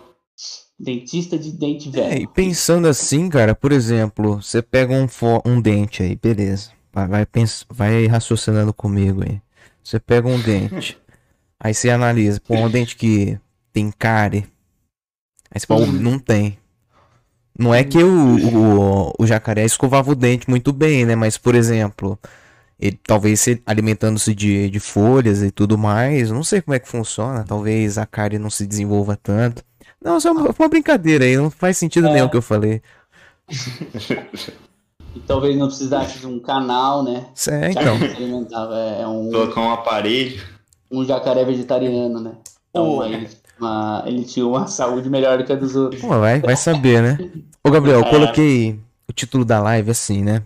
Dentista de dente É, velho. e pensando assim, cara, por exemplo, você pega um, fo- um dente aí, beleza. Vai, vai, pens- vai raciocinando comigo aí. Você pega um dente, aí você analisa, pô, um dente que tem cárie. Aí você fala, não tem. Não é que o, o, o jacaré escovava o dente muito bem, né? Mas, por exemplo, ele talvez se alimentando-se de, de folhas e tudo mais, não sei como é que funciona. Talvez a cárie não se desenvolva tanto. Não, só uma, foi uma brincadeira aí, não faz sentido É. nenhum o que eu falei. E talvez não precisasse de um canal, né? É, então. Se alimentava. É um, Colocar um aparelho. um jacaré vegetariano, né? Então Pô. aí uma- ele tinha uma saúde melhor do que a dos outros. Pô, vai, vai saber, né? Ô, Gabriel, eu É. coloquei o título da live assim, né?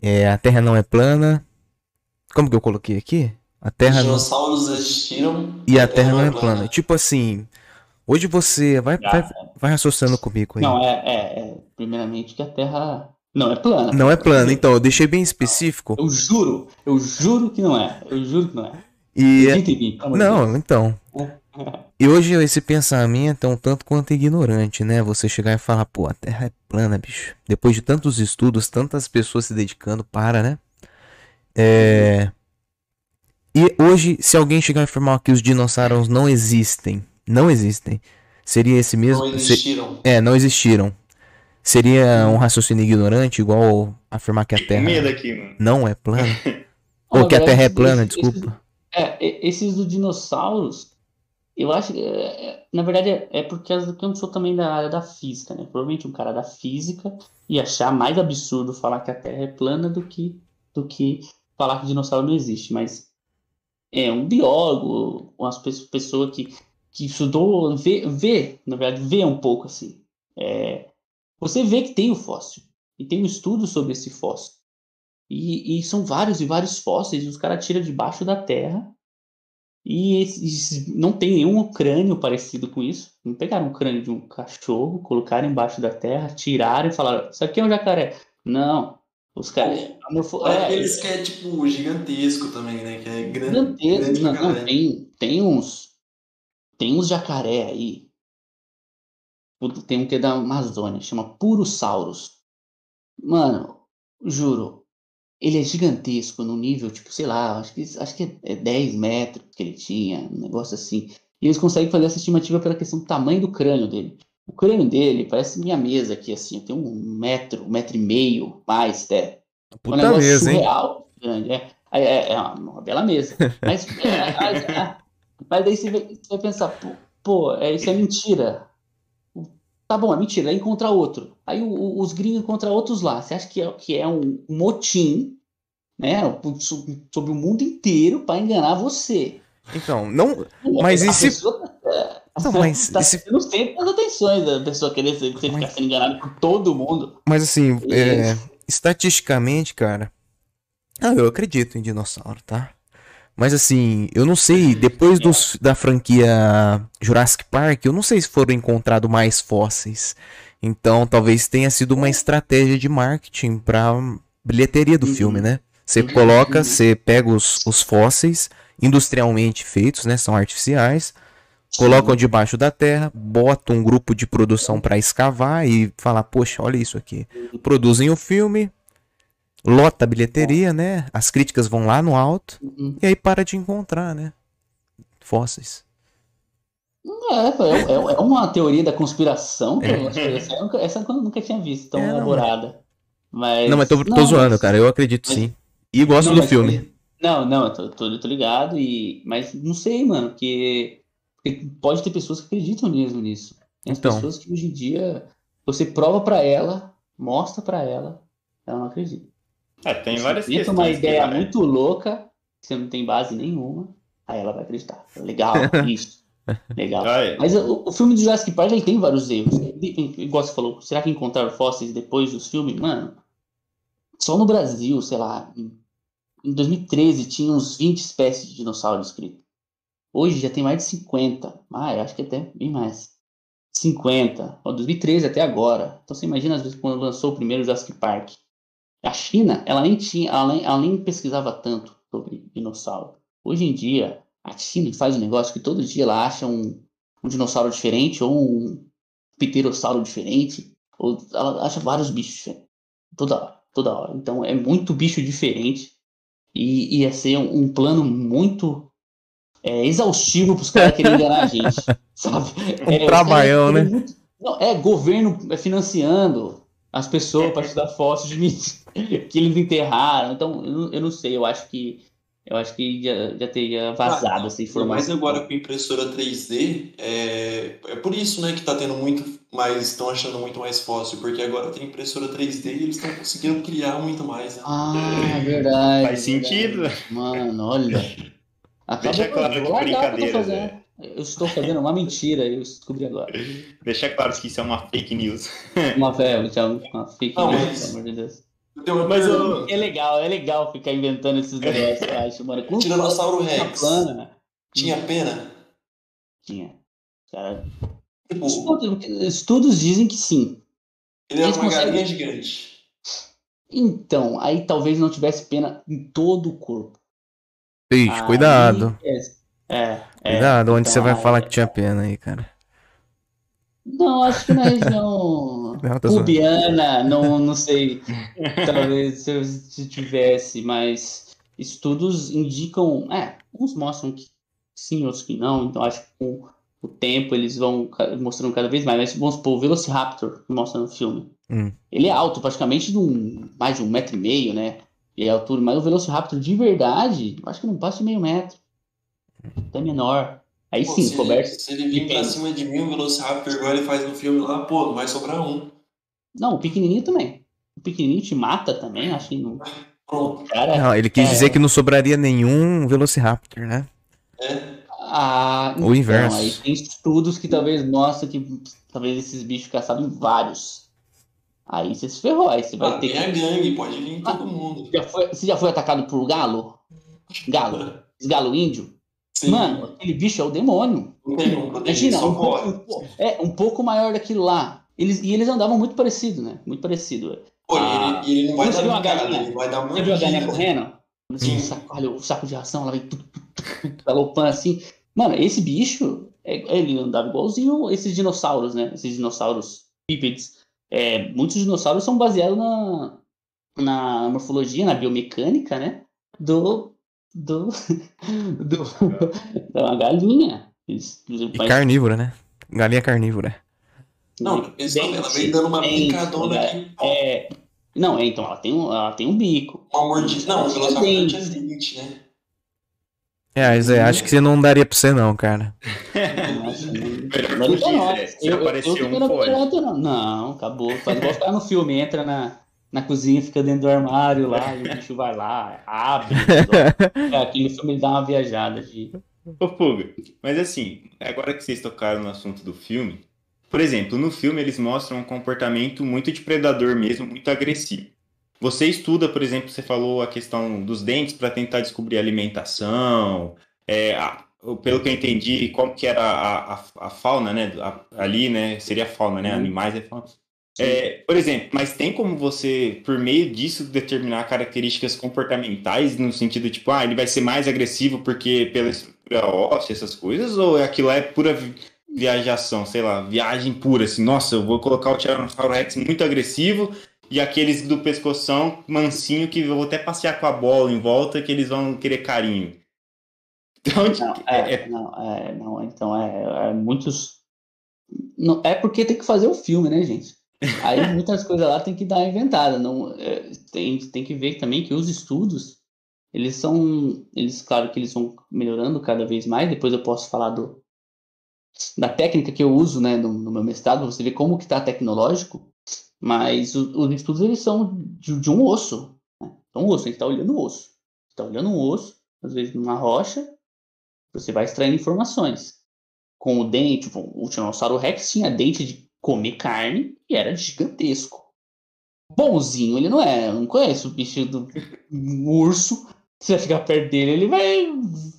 É, a Terra não é plana. Como que eu coloquei aqui? A Os Terra não... dinossauros existiram E a Terra não é plana. Tipo assim, hoje você vai, vai, vai raciocinando comigo aí. Não, é, é, é, primeiramente que a Terra não é plana. Não é plana, então eu deixei bem específico. Eu juro, eu juro que não é. Eu juro que não é. E em mim, de Deus. não, então. E hoje esse pensamento é um tanto quanto ignorante, né? Você chegar e falar, pô, a Terra é plana, bicho. Depois de tantos estudos, tantas pessoas se dedicando para, né? É... E hoje, se alguém chegar e afirmar que os dinossauros não existem, não existem, seria esse mesmo. Não se- existiram. É, não existiram. Seria um raciocínio ignorante, igual afirmar que a Terra medo aqui, mano. não é plana? Ou que a Terra é plana, esses- desculpa. É, e- esses dos dinossauros, eu acho que, é, é, na verdade, é, é porque eu não sou também da área da física, né? Provavelmente um cara da física ia achar mais absurdo falar que a Terra é plana do que, do que falar que dinossauro não existe. Mas é um biólogo, umas pe- pessoa que, que estudou, vê, vê, na verdade, vê um pouco assim. É, você vê que tem o fóssil, e tem um estudo sobre esse fóssil. E, e são vários e vários fósseis, os caras tiram debaixo da terra. E esses, não tem nenhum crânio parecido com isso. Não pegaram um crânio de um cachorro, colocaram embaixo da terra, tiraram e falaram: Isso aqui é um jacaré. Não. Os caras. É, aqueles que é tipo gigantesco também, né? Que é grande. Gigantesco. grande Não, não, tem, tem uns. Tem uns jacaré aí. Tem um que é da Amazônia, chama Purosaurus. Mano, juro, ele é gigantesco no nível, tipo, sei lá, acho que, acho que é 10 metros que ele tinha, um negócio assim. E eles conseguem fazer essa estimativa pela questão do tamanho do crânio dele. O crânio dele parece minha mesa aqui, assim, tem um metro, um metro e meio, mais até. um Puta negócio mesa, hein? surreal, grande. É, é, é uma, uma bela mesa. Mas, é, mas, é, mas daí você vai, você vai pensar, pô, pô, é, isso é mentira. Tá bom, é mentira, aí encontra outro. Aí o- o- os gringos encontram outros lá. Você acha que é, que é um motim, né? so- Sobre o mundo inteiro para enganar você. Então, não. Mas a e se- pessoa tá, Não, mas tá e se- tendo sempre as atenções da pessoa querer ser, você ficar Mas- sendo enganado por todo mundo. Mas assim, é, estatisticamente, cara. Ah, eu acredito em dinossauro, tá? Mas assim, eu não sei, depois dos, da franquia Jurassic Park, eu não sei se foram encontrados mais fósseis. Então, talvez tenha sido uma estratégia de marketing pra bilheteria do Uhum. filme, né? Você Uhum. coloca, Uhum. você pega os, os fósseis industrialmente feitos, né? São artificiais. Colocam debaixo da terra, botam um grupo de produção pra escavar e falar, poxa, olha isso aqui. Produzem o filme, lota a bilheteria, né? As críticas vão lá no alto Uhum. e aí para de encontrar, né? Fósseis. É, é, é- é uma teoria da conspiração que eu acho que essa, eu nunca, essa eu nunca tinha visto tão É, elaborada. Mas, Não, mas tô, tô não, zoando, mas- cara. Eu acredito mas- sim. E gosto Não, do filme. Não, não, eu tô, tô, tô ligado, e, mas não sei, mano, porque, porque pode ter pessoas que acreditam mesmo nisso. Tem as Então. pessoas que hoje em dia você prova pra ela, mostra pra ela, ela não acredita. É, tem Você várias uma que ideia vai- muito louca, que você não tem base nenhuma, aí ela vai acreditar. Legal, isso. Legal. Mas o, o filme do Jurassic Park ele tem vários erros. Igual você falou, será que encontraram fósseis depois dos filmes? Mano, só no Brasil, sei lá, em, em 2013 tinha uns 20 espécies de dinossauro descritos. Hoje já tem mais de 50. Ah, eu acho que até bem mais. 50. Ó, 2013 até agora. Então você imagina às vezes quando lançou o primeiro Jurassic Park. A China, ela nem tinha, ela nem, ela nem pesquisava tanto sobre dinossauro. Hoje em dia, a China faz um negócio que todo dia ela acha um, um dinossauro diferente ou um pterossauro diferente, ou ela acha vários bichos diferentes. Toda hora, toda hora. Então é muito bicho diferente e ia ser um, um plano muito é, exaustivo para os caras quererem enganar a gente, sabe? Um É, trabalhão, né? querem muito- Não, é governo financiando as pessoas para estudar fósseis de mim que eles enterraram. Então eu, não- eu não sei, eu acho que eu acho que já, já teria vazado essa Mas informação. agora com impressora 3D, é, é por isso, né, que tá tendo muito, mas estão achando muito mais fácil, porque agora tem impressora 3D e eles estão conseguindo criar muito mais, né? Ah, verdade. Faz sentido. verdade. Mano, olha. Acabou, Deixa claro que brincadeira. Eu estou fazendo uma mentira, eu descobri agora. Deixa claro que isso é uma fake news. Uma velha, uma fake Não, news, mas- pelo amor de Deus. Uma Mas eu-. É legal, é legal ficar inventando esses negócios, eu acho, mano. Com Tiranossauro tinha Rex. plana. Tinha pena? Tinha. Cara, Tipo, estudos, estudos dizem que sim. ele era uma conseguem- galinha gigante. Então, aí talvez não tivesse pena em todo o corpo. Ixi, Aí, cuidado. É, é, é. Cuidado, onde então, você vai aí- falar que tinha pena aí, cara. Não, acho que na região Não, zoando. pubiana, não, não sei. Talvez se, se tivesse, mas estudos indicam. É, uns mostram que sim, outros que não. Então acho que com o tempo eles vão mostrando cada vez mais. Mas vamos supor, o Velociraptor que mostra no filme. Hum. Ele é alto, praticamente de um, mais de um metro e meio, né? E a altura, mas o Velociraptor de verdade, eu acho que não passa de meio metro. Até menor. Aí Pô, sim, se, coberto. ele, se ele vir pra cima de mim, um Velociraptor, igual ele faz no filme lá, pô, não vai sobrar um. Não, o pequenininho também. O pequenininho te mata também, acho que não. Pronto. Cara, Não, ele quis É. dizer que não sobraria nenhum Velociraptor, né? ah, O inverso. Aí tem estudos que talvez mostram que talvez esses bichos caçaram vários. Aí você se ferrou, aí você vai Ah, ter tem a que. gangue, pode vir todo mundo. Já foi- você já foi atacado por galo? Galo? Esse Galo índio? Sim, Mano, aquele bicho é o demônio. Imagina, um um é, um pouco maior daquilo lá. Eles, e eles andavam muito parecido, né? Muito parecido. Pô, Ah, ele, ele não vai dar uma galinha? ele vai dar Você viu a galinha mordida. correndo? Assim, Sim. saco, olha, o saco de ração, ela vem galopando assim. Mano, esse bicho, é- ele andava igualzinho esses dinossauros, né? Esses dinossauros bípedes. É, muitos dinossauros são baseados na, na morfologia, na biomecânica, né? Do. Do. do da uma galinha. Eles, E carnívora, né? Galinha carnívora. Não, ela Dente, vem dando uma dente, brincadona né? aqui. É, não, é, então, ela tem um, ela tem um bico. Uma mordida. Não, o Tinha Velociraptor dente. tinha dente, né? É, Zé, acho que você não daria pra você não, cara. Melhor Não, fugir, não, Zé. Se eu, eu, aparecer eu um, pode. não. Não, acabou. Faz igual ficar no filme, entra na, na cozinha, fica dentro do armário lá, e o bicho vai lá, abre. é, aqui no filme ele dá uma viajada de. Ô, Fuga, mas assim, agora que vocês tocaram no assunto do filme, por exemplo, no filme eles mostram um comportamento muito de predador mesmo, muito agressivo. Você estuda, por exemplo, você falou a questão dos dentes para tentar descobrir a alimentação, é, a- pelo que eu entendi, como que era a, a, a fauna, né? a- ali, né? Seria fauna, né? Uhum. Animais é fauna. É, por exemplo, mas tem como você, por meio disso, determinar características comportamentais, no sentido tipo, ah, ele vai ser mais agressivo porque pela estrutura óssea, essas coisas, ou aquilo é pura vi- viajação, sei lá, viagem pura, assim, nossa, eu vou colocar o Tiranossauro Rex muito agressivo e aqueles do pescoção mansinho que eu vou até passear com a bola em volta que eles vão querer carinho. Então, Não, é, não, é, não, então é, é muitos. Não, é porque tem que fazer o filme, né, gente? Aí muitas coisas lá tem que dar inventada. Não, é, tem, tem que ver também que os estudos, eles são. Eles, claro que eles vão melhorando cada vez mais. Depois eu posso falar do, da técnica que eu uso né, no, no meu mestrado, você ver como que está tecnológico. Mas o- os estudos eles são de, de um osso. Né? Então, um osso, a gente está olhando o osso. está olhando um osso, às vezes numa rocha, você vai extraindo informações. Com o dente, o Tiranossauro Rex tinha dente de comer carne e era gigantesco. Bonzinho ele não é, eu não conheço o bicho do um urso. Você vai ficar perto dele, ele vai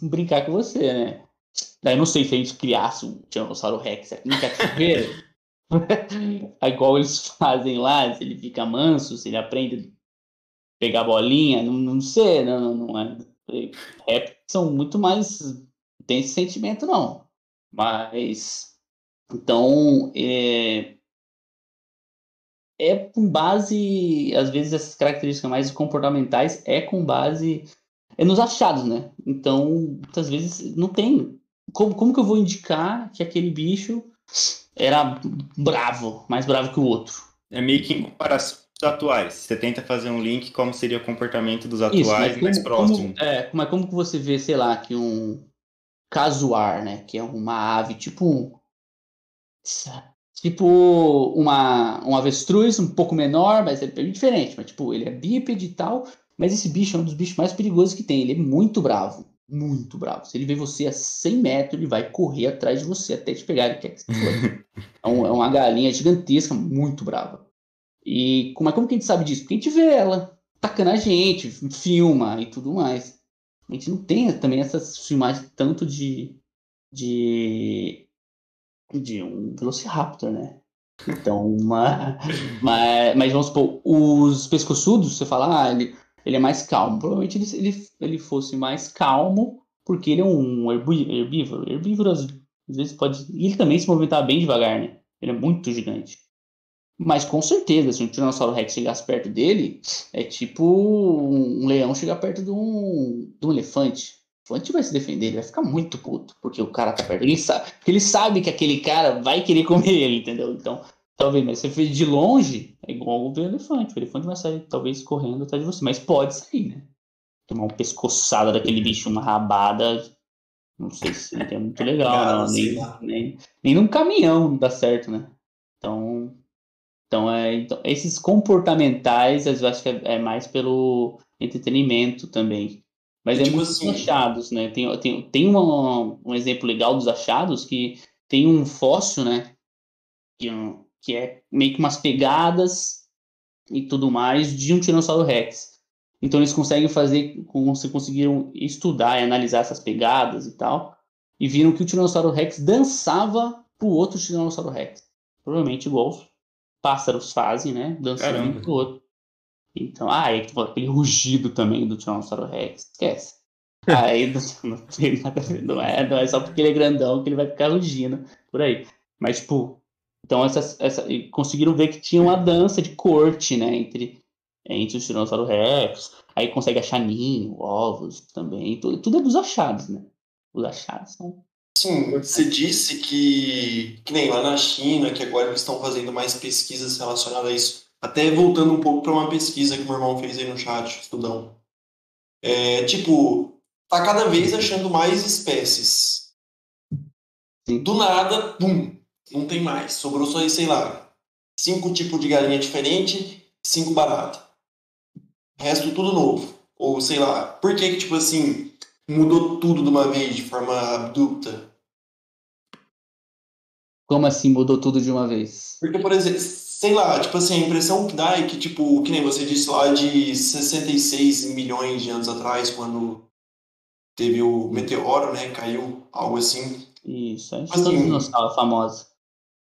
brincar com você, né? Daí não sei se a gente criasse um Tiranossauro Rex aqui no cativeiro. É igual eles fazem lá, se ele fica manso, se ele aprende a pegar bolinha, não, não sei, não, não é. Répteis são muito mais. Não tem esse sentimento, não. Mas. Então, é, é com base. Às vezes, essas características mais comportamentais é com base. É nos achados, né? Então, muitas vezes não tem. Como, como que eu vou indicar que aquele bicho era bravo, mais bravo que o outro? é meio que em comparação atuais. Você tenta fazer um link como seria o comportamento dos Isso, atuais mas mais como, próximo. como- é, mas como que você vê, sei lá, que um casuar, né? Que é uma ave, tipo Tipo uma, um avestruz um pouco menor, mas é bem diferente. Mas, tipo, ele é bípede e tal. Mas esse bicho é um dos bichos mais perigosos que tem. Ele é muito bravo. Muito bravo. Se ele vê você a 100 metros, ele vai correr atrás de você até te pegar. Ele quer que você é, um, é uma galinha gigantesca, muito brava. E como, é, como que a gente sabe disso? Porque a gente vê ela atacando a gente, filma e tudo mais. A gente não tem também essas filmagens tanto de, de, de um Velociraptor, né? Então, uma, mas, mas vamos supor, os pescoçudos, você fala, ah, ele, ele é mais calmo. Provavelmente ele, ele, ele fosse mais calmo porque ele é um herbívoro. Herbívoro, às vezes, pode. E ele também se movimentar bem devagar, né? Ele é muito gigante. Mas com certeza, se um Tiranossauro Rex chegasse perto dele, é tipo um leão chegar perto de um, de um elefante. O elefante vai se defender, ele vai ficar muito puto, porque o cara tá perto. Ele sabe, ele sabe que aquele cara vai querer comer ele, entendeu? Então, talvez, mas se você fez de longe, é igual o elefante. O elefante vai sair, talvez, correndo atrás de você, mas pode sair, né? Tomar uma pescoçada daquele bicho, uma rabada, não sei se é muito legal, não. Nem, nem, nem num caminhão não dá certo, né? Então, então, é, então, esses comportamentais, eu acho que é, é mais pelo entretenimento também. Mas é, tipo muito assim, achados, né? Tem, tem, tem uma, um exemplo legal dos achados que tem um fóssil, né? Que, que é meio que umas pegadas e tudo mais de um Tiranossauro Rex. Então eles conseguem fazer, se conseguiram estudar e analisar essas pegadas e tal, e viram que o Tiranossauro Rex dançava pro outro Tiranossauro Rex. Provavelmente igual pássaros fazem, né? Dançando Caramba. um pro outro. Então, ah, aí tipo, aquele rugido também do Tiranossauro Rex, esquece. Aí não, tem nada não é, não é só porque ele é grandão que ele vai ficar rugindo por aí. Mas, tipo, então essa, essa, conseguiram ver que tinha uma dança de corte, né, entre, entre os Tiranossauro Rex. Aí consegue achar ninho, ovos também. Tudo, tudo é dos achados, né? Os achados são Sim, você disse que, que nem lá na China, que agora eles estão fazendo mais pesquisas relacionadas a isso. Até voltando um pouco para uma pesquisa que meu irmão fez aí no chat, estudão. É, tipo, tá cada vez achando mais espécies. Do nada, pum, não tem mais. Sobrou só, sei lá, cinco tipos de galinha diferente, cinco barata. Resto tudo novo. Ou sei lá, por que que, tipo assim, mudou tudo de uma vez, de forma abrupta? Como assim mudou tudo de uma vez? Porque, por exemplo, sei lá, tipo assim, a impressão que dá é que, tipo, que nem você disse lá de 66 milhões de anos atrás, quando teve o meteoro, né? Caiu, algo assim. Isso, a gente assim, dinossauro famosa.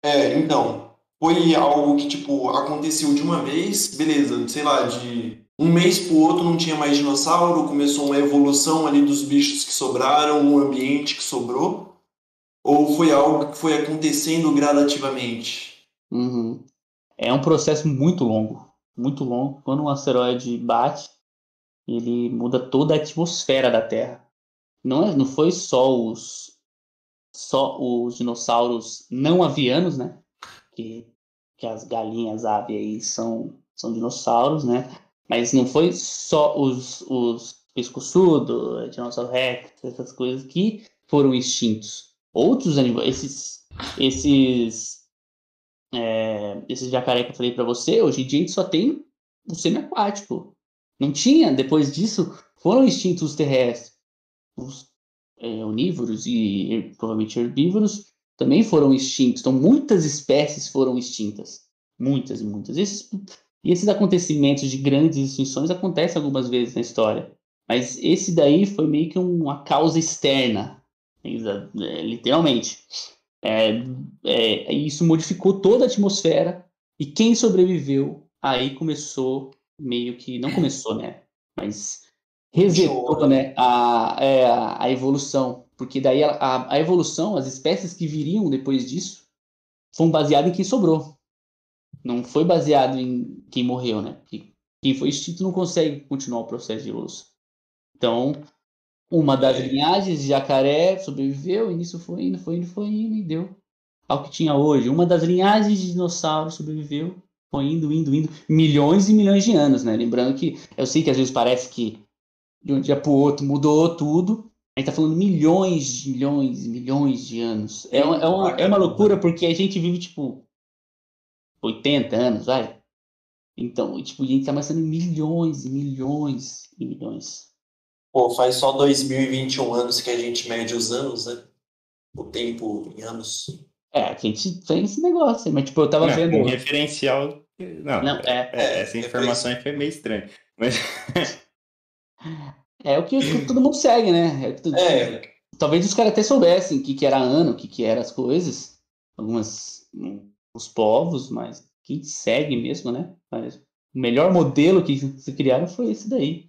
É, então, foi algo que, tipo, aconteceu de uma vez, beleza, sei lá, de um mês pro outro não tinha mais dinossauro, começou uma evolução ali dos bichos que sobraram, um ambiente que sobrou. Ou foi algo que foi acontecendo gradativamente? Uhum. É um processo muito longo, muito longo. Quando um asteroide bate, ele muda toda a atmosfera da Terra. Não, é, não foi só os só os dinossauros não avianos, né? Que, que as galinhas aves aí são, são dinossauros, né? Mas não foi só os, os pescoçudo, dinossauro rex, essas coisas que foram extintos outros animais, esses, esses, é, esses jacaré que eu falei para você, hoje em dia a gente só tem o semiaquático. Não tinha, depois disso, foram extintos os terrestres. Os é, onívoros e provavelmente herbívoros também foram extintos. Então, muitas espécies foram extintas. Muitas, muitas. Esses, e esses acontecimentos de grandes extinções acontecem algumas vezes na história. Mas esse daí foi meio que uma causa externa é, literalmente. É, é, isso modificou toda a atmosfera e quem sobreviveu aí começou meio que não começou, né? Mas resetou, né? A, é, a evolução, porque daí a, a evolução, as espécies que viriam depois disso, foram baseadas em quem sobrou. Não foi baseado em quem morreu, né? Porque quem foi extinto não consegue continuar o processo de evolução. Então, uma das é. linhagens de jacaré sobreviveu, e nisso foi indo, foi indo, foi indo, e deu ao que tinha hoje. Uma das linhagens de dinossauros sobreviveu, foi indo, indo, indo, milhões e milhões de anos, né? Lembrando que eu sei que às vezes parece que de um dia para o outro mudou tudo. A gente tá falando milhões, milhões, milhões de anos. É uma, é uma, é uma loucura porque a gente vive, tipo, 80 anos, vai. Então, tipo, a gente tá amassando milhões e milhões e milhões. Pô, faz só 2021 anos que a gente mede os anos, né? O tempo em anos. É, a gente tem esse negócio, mas tipo, eu tava Não, vendo. um referencial. Não, Não, é. é, essa informação aí foi meio estranha. Mas É o que, que todo mundo segue, né? É todo- É, Talvez os caras até soubessem o que, que era ano, o que, que eram as coisas, algumas os povos, mas quem segue mesmo, né? Mas o melhor modelo que se criaram foi esse daí.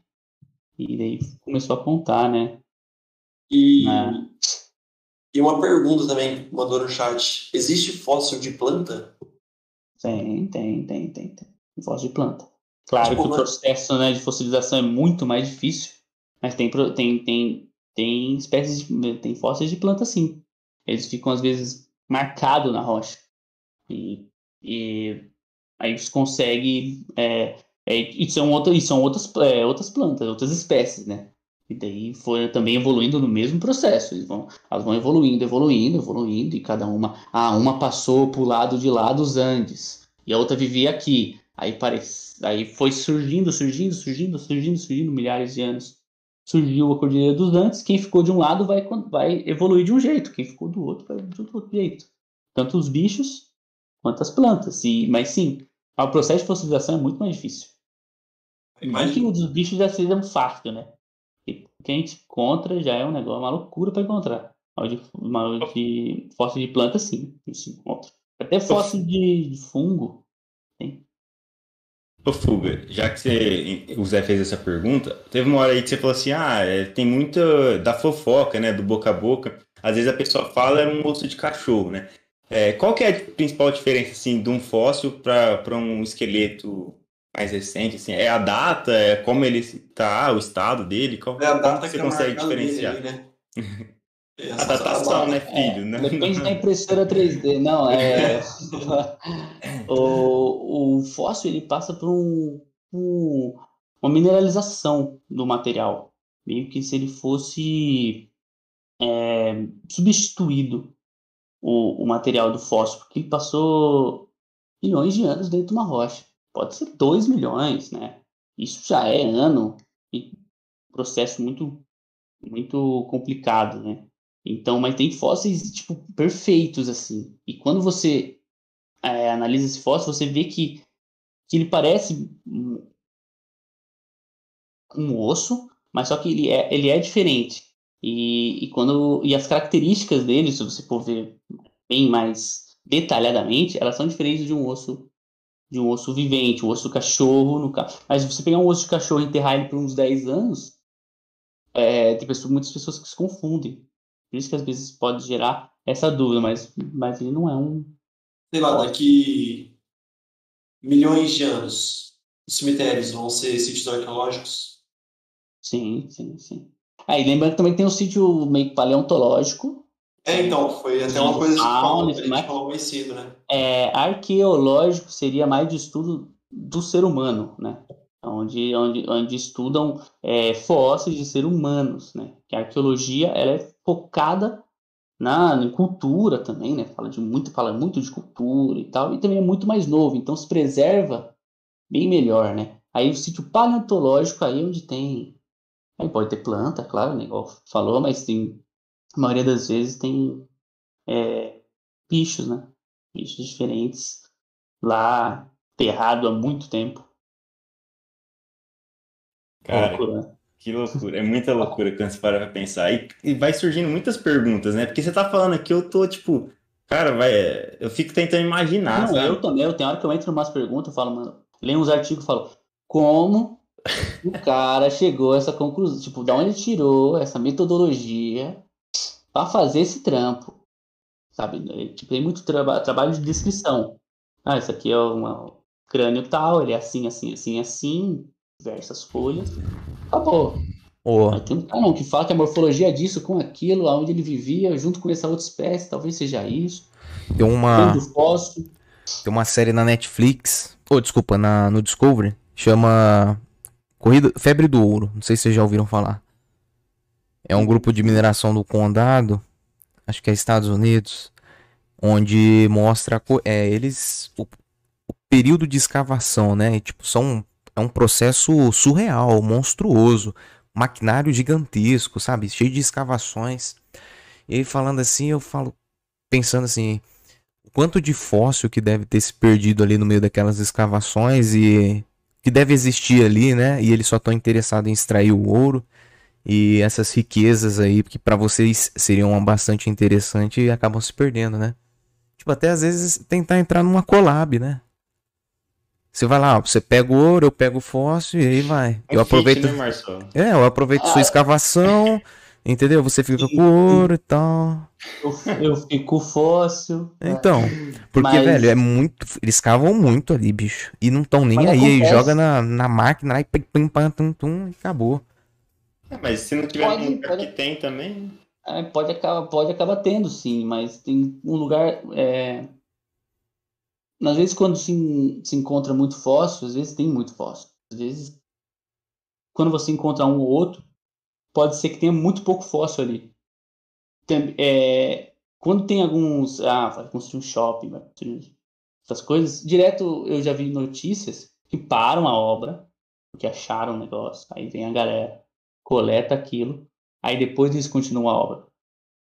E daí começou a contar, né? e, e uma pergunta também mandou no chat. Existe fóssil de planta? Tem, tem, tem, tem, tem. Fóssil de planta. Claro Tipo, que o processo né, de fossilização é muito mais difícil, mas tem, tem, tem, tem espécies de, tem fósseis de planta sim. Eles ficam às vezes marcados na rocha. E, e aí você consegue. É, é, e são, outra, e são outras, é, outras plantas, outras espécies, né? E daí foi também evoluindo no mesmo processo. Eles vão, elas vão evoluindo, evoluindo, evoluindo, e cada uma. Ah, uma passou pro lado de lá dos Andes, e a outra vivia aqui. Aí, parece, aí foi surgindo, surgindo, surgindo, surgindo, surgindo, milhares de anos. Surgiu a Cordilheira dos Andes. Quem ficou de um lado vai, vai evoluir de um jeito, quem ficou do outro vai de outro jeito. Tanto os bichos quanto as plantas. E, mas sim, o processo de fossilização é muito mais difícil. Imagina que o dos bichos já seja fácil, né? Porque o que a gente encontra já é um negócio, uma loucura para encontrar. De, de fóssil de planta, sim, encontra. Até fóssil de, de fungo. Ô Fuga, já que você, o Zé fez essa pergunta, teve uma hora aí que você falou assim, ah, é, tem muita da fofoca, né, do boca a boca. Às vezes a pessoa fala é um osso de cachorro, né? É, qual que é a principal diferença, assim, de um fóssil para um esqueleto mais recente, assim? É a data, é como ele tá, o estado dele? Qual, É a como data que que você tá consegue dele diferenciar? ali, né? É, A datação, né, filho? né? Depende da impressora 3D. Não, é. o, o fóssil ele passa por um, um- uma mineralização do material. Meio que se ele fosse é, substituído o, o material do fóssil, porque ele passou milhões de anos dentro de uma rocha. Pode ser 2 milhões, né? Isso já é ano e processo muito, muito complicado, né? Então, mas tem fósseis, tipo, perfeitos, assim. E quando você é, analisa esse fóssil, você vê que, que ele parece um, um osso, mas só que ele é, ele é diferente. E, e, quando, e as características dele, se você for ver bem mais detalhadamente, elas são diferentes de um osso de um osso vivente, um osso do cachorro, no caso. Mas se você pegar um osso de cachorro e enterrar ele por uns 10 anos, é, tem pessoas, muitas pessoas que se confundem. Por isso que às vezes pode gerar essa dúvida, mas, mas ele não é um. Sei lá, daqui milhões de anos, os cemitérios vão ser sítios arqueológicos? Sim, sim, sim. Aí lembrando que também tem um sítio meio paleontológico. É, então, foi até uma coisa que falou, a isso, gente né? falou mais cedo, né? É, arqueológico seria mais de estudo do ser humano, né? Onde, onde, onde estudam é, fósseis de seres humanos, né? Que a arqueologia ela é focada na, na cultura também, né? Fala, de muito, fala muito de cultura e tal, e também é muito mais novo, então se preserva bem melhor, né? Aí o sítio paleontológico aí é onde tem. Aí pode ter planta, claro, né? Igual falou, mas tem. A maioria das vezes tem é, bichos, né? Bichos diferentes lá, enterrado há muito tempo. Cara, Loucura, né? Que loucura, é muita loucura quando você para pra pensar. E, e vai surgindo muitas perguntas, né? Porque você tá falando aqui, eu tô tipo, cara, vai, eu fico tentando imaginar, Não, sabe? eu também, eu tenho hora que eu entro em umas perguntas, eu falo, mano, leio uns artigos e falo, como o cara chegou a essa conclusão? Tipo, da onde ele tirou essa metodologia pra fazer esse trampo? Sabe? É, Tipo, tem muito traba trabalho de descrição. Ah, isso aqui é um crânio tal, ele é assim, assim, assim, assim, diversas folhas. Acabou. Mas tem um cara que fala que a morfologia é disso com aquilo, aonde ele vivia, junto com essa outra espécie, talvez seja isso. tem uma, tem uma série na Netflix, ou desculpa, na, no Discovery, chama Corrida, Febre do Ouro, não sei se vocês já ouviram falar. É um grupo de mineração do condado, acho que é Estados Unidos, onde mostra, é, eles, o, o período de escavação, né? E, tipo, são, é um processo surreal, monstruoso, maquinário gigantesco, sabe? Cheio de escavações. E falando assim, eu falo, pensando assim, o quanto de fóssil que deve ter se perdido ali no meio daquelas escavações e que deve existir ali, né? E eles só estão interessados em extrair o ouro e essas riquezas aí que para vocês seriam bastante interessantes e acabam se perdendo, né? Tipo, até às vezes tentar entrar numa collab, né? Você vai lá, você pega o ouro, eu pego o fóssil e aí vai. É eu aproveito. né? É, eu aproveito sua escavação, entendeu? Você fica com o ouro e tal. Eu, eu fico fóssil. Então, porque, Mas- velho, é muito. Eles cavam muito ali, bicho. E não estão nem Mas aí. Aí acontece. joga na, na máquina aí, pim, pim, pam, tum, tum, e acabou. É, mas se não tiver Pode- num lugar pode- que tem também. É, pode, acabar, pode acabar tendo, sim, mas tem um lugar. É... Às vezes, quando se, se encontra muito fóssil, às vezes tem muito fóssil. Às vezes, quando você encontra um ou outro, pode ser que tenha muito pouco fóssil ali. Tem- é, quando tem alguns. Ah, vai construir um shopping, vai construir essas coisas. Direto eu já vi notícias que param a obra, porque acharam um negócio. Aí vem a galera, coleta aquilo, aí depois eles continuam a obra.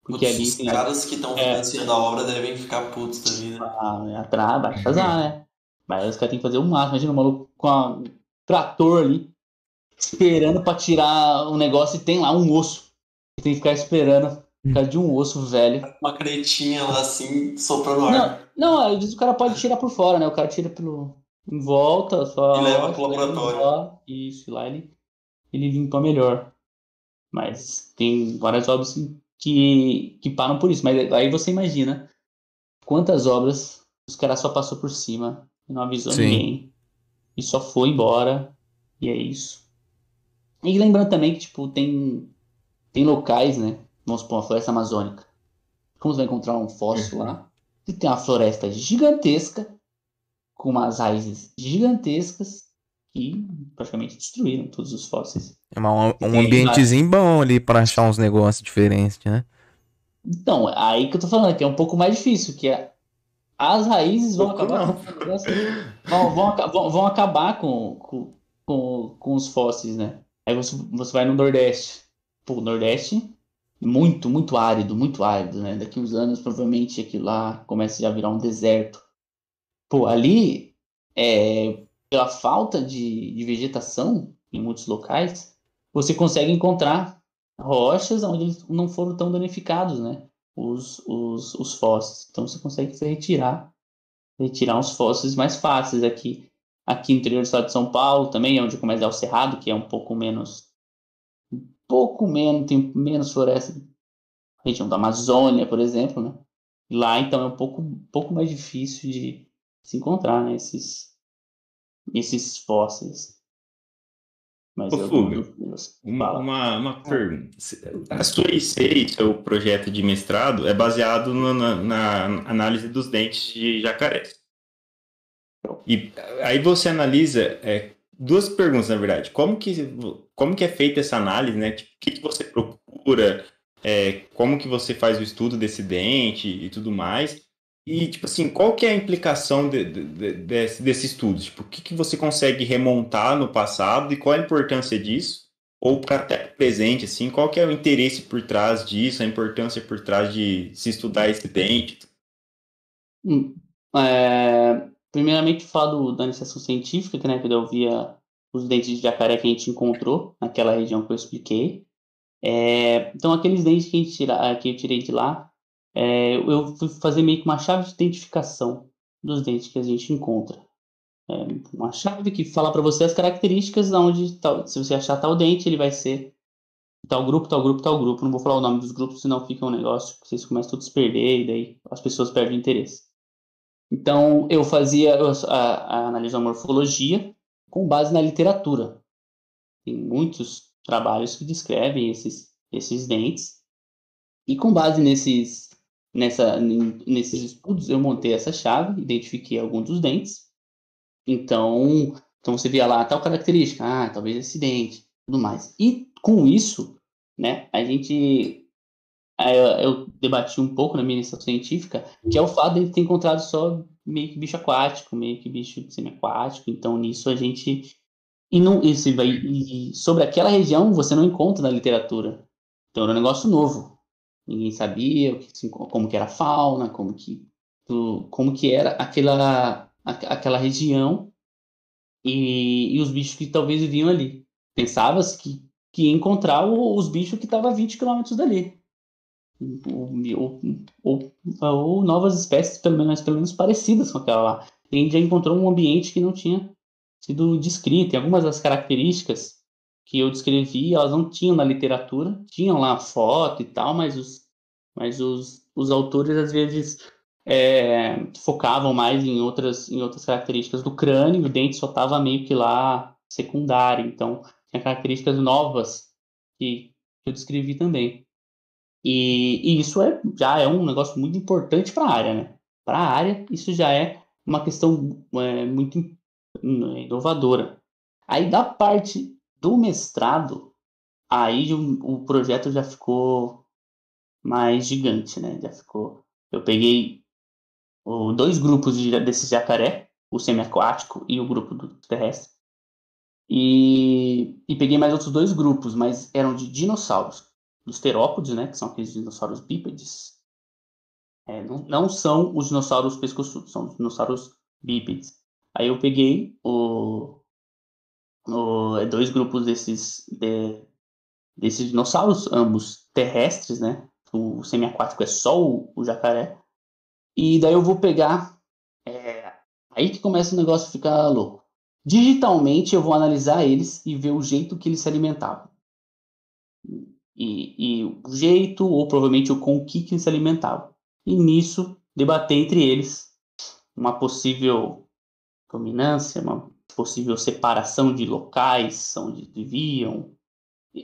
Porque Putz, ali os tem caras que estão É. financiando a obra devem ficar putos também, né? a, atrás, vai atrasar, né? Mas os caras têm que fazer o máximo. Imagina o maluco com um trator ali, esperando pra tirar um negócio e tem lá um osso. Tem que ficar esperando por causa de um osso velho. Uma cretinha lá assim, soprando ar. Não, não, eu disse que o cara pode tirar por fora, né? O cara tira pelo. em volta, só. E leva pro laboratório. Isso, lá ele, ele limpa melhor. Mas tem várias obras que, que, param por isso. Mas aí você imagina quantas obras os caras só passou por cima e não avisou Sim. ninguém. E só foi embora. E é isso. E lembrando também que, tipo, tem, tem locais, né? Vamos supor, uma floresta amazônica. Como você vai encontrar um fóssil lá? E tem uma floresta gigantesca, com umas raízes gigantescas, que praticamente destruíram todos os fósseis. É uma- um ambientezinho bom ali pra achar uns negócios diferentes, né? Então, aí que eu tô falando, que é um pouco mais difícil, que é as raízes vão Pouco acabar, com, negócio- vão, vão, vão- vão acabar com, com, com, com os fósseis, né? Aí você, você vai no Nordeste. Pô, o Nordeste, muito, muito árido, muito árido, né? Daqui uns anos, provavelmente, aquilo lá começa já a virar um deserto. Pô, ali, é, pela falta de, de vegetação em muitos locais, você consegue encontrar rochas onde eles não foram tão danificados, né? Os, os, os fósseis. Então você consegue retirar, retirar uns fósseis mais fáceis aqui. Aqui no interior do estado de São Paulo também, é onde começa o Cerrado, que é um pouco menos. Um pouco menos, tem menos floresta. Região da Amazônia, por exemplo, né? Lá então é um pouco, um pouco mais difícil de se encontrar, né? Esses, esses fósseis. Mas Ô, Uma, uma, uma pergunta. A sua IC, seu projeto de mestrado, é baseado no- na, na análise dos dentes de jacarés. E aí você analisa é, duas perguntas, na verdade. Como que, como que é feita essa análise, né? Tipo, o que, que você procura, é, como que você faz o estudo desse dente e tudo mais. E, tipo assim, qual que é a implicação de- de- de- desse, desse estudo? Tipo, o que, que você consegue remontar no passado e qual a importância disso? Ou para até presente, assim, qual que é o interesse por trás disso, a importância por trás de se estudar esse dente? Hum, é, primeiramente, falar do- da iniciação científica, que, né, que eu via os dentes de jacaré que a gente encontrou naquela região que eu expliquei. É, então, aqueles dentes que, a gente tira, que eu tirei de lá, é, eu fui fazer meio que uma chave de identificação dos dentes que a gente encontra. É, uma chave que fala para você as características onde tal, se você achar tal dente, ele vai ser tal grupo, tal grupo, tal grupo. Não vou falar o nome dos grupos, senão fica um negócio que vocês começam todos a perder e daí as pessoas perdem o interesse. Então, eu fazia, a, a analiso a morfologia com base na literatura. Tem muitos trabalhos que descrevem esses, esses dentes. E com base nesses, nessa, nesses estudos, eu montei essa chave, identifiquei alguns dos dentes. Então, então você via lá tal característica, ah, talvez esse dente, tudo mais. E com isso, né, a gente eu, eu debati um pouco na minha iniciação científica, que é o fato de ter encontrado só meio que bicho aquático, meio que bicho semi-aquático. Então, nisso a gente. E, não, e, e sobre aquela região você não encontra na literatura. Então era um negócio novo. Ninguém sabia como que era a fauna, como que, como que era aquela, aquela região e, e os bichos que talvez viviam ali. Pensava-se que, que ia encontrar o, os bichos que estavam a 20 quilômetros dali. Ou, ou, ou, novas espécies, pelo menos, pelo menos parecidas com aquela lá. E a gente já encontrou um ambiente que não tinha sido descrito. E algumas das características que eu descrevi, elas não tinham na literatura. Tinham lá foto e tal, mas os, mas os, os autores, às vezes, é, focavam mais em outras, em outras características do crânio. O dente só estava meio que lá secundário. Então, tinha características novas que, que eu descrevi também. E, e isso é, já é um negócio muito importante para a área, né? Para a área, isso já é uma questão é, muito inovadora. Aí, da parte do mestrado, aí o, o projeto já ficou mais gigante, né? Já ficou. Eu peguei o, dois grupos de, desse jacaré, o semiaquático e o grupo do terrestre. E, e peguei mais outros dois grupos, mas eram de dinossauros dos terópodes, né, que são aqueles dinossauros bípedes, é, não, não, são os dinossauros pescoçudos, são os dinossauros bípedes. Aí eu peguei o, é, dois grupos desses, de, desses dinossauros, ambos terrestres, né? O semiaquático é só o, o jacaré. E daí eu vou pegar. É, aí que começa o negócio a ficar louco. Digitalmente eu vou analisar eles e ver o jeito que eles se alimentavam e, e o jeito, ou provavelmente com o que, que eles se alimentavam. E nisso, debater entre eles uma possível dominância, uma possível separação de locais onde viviam,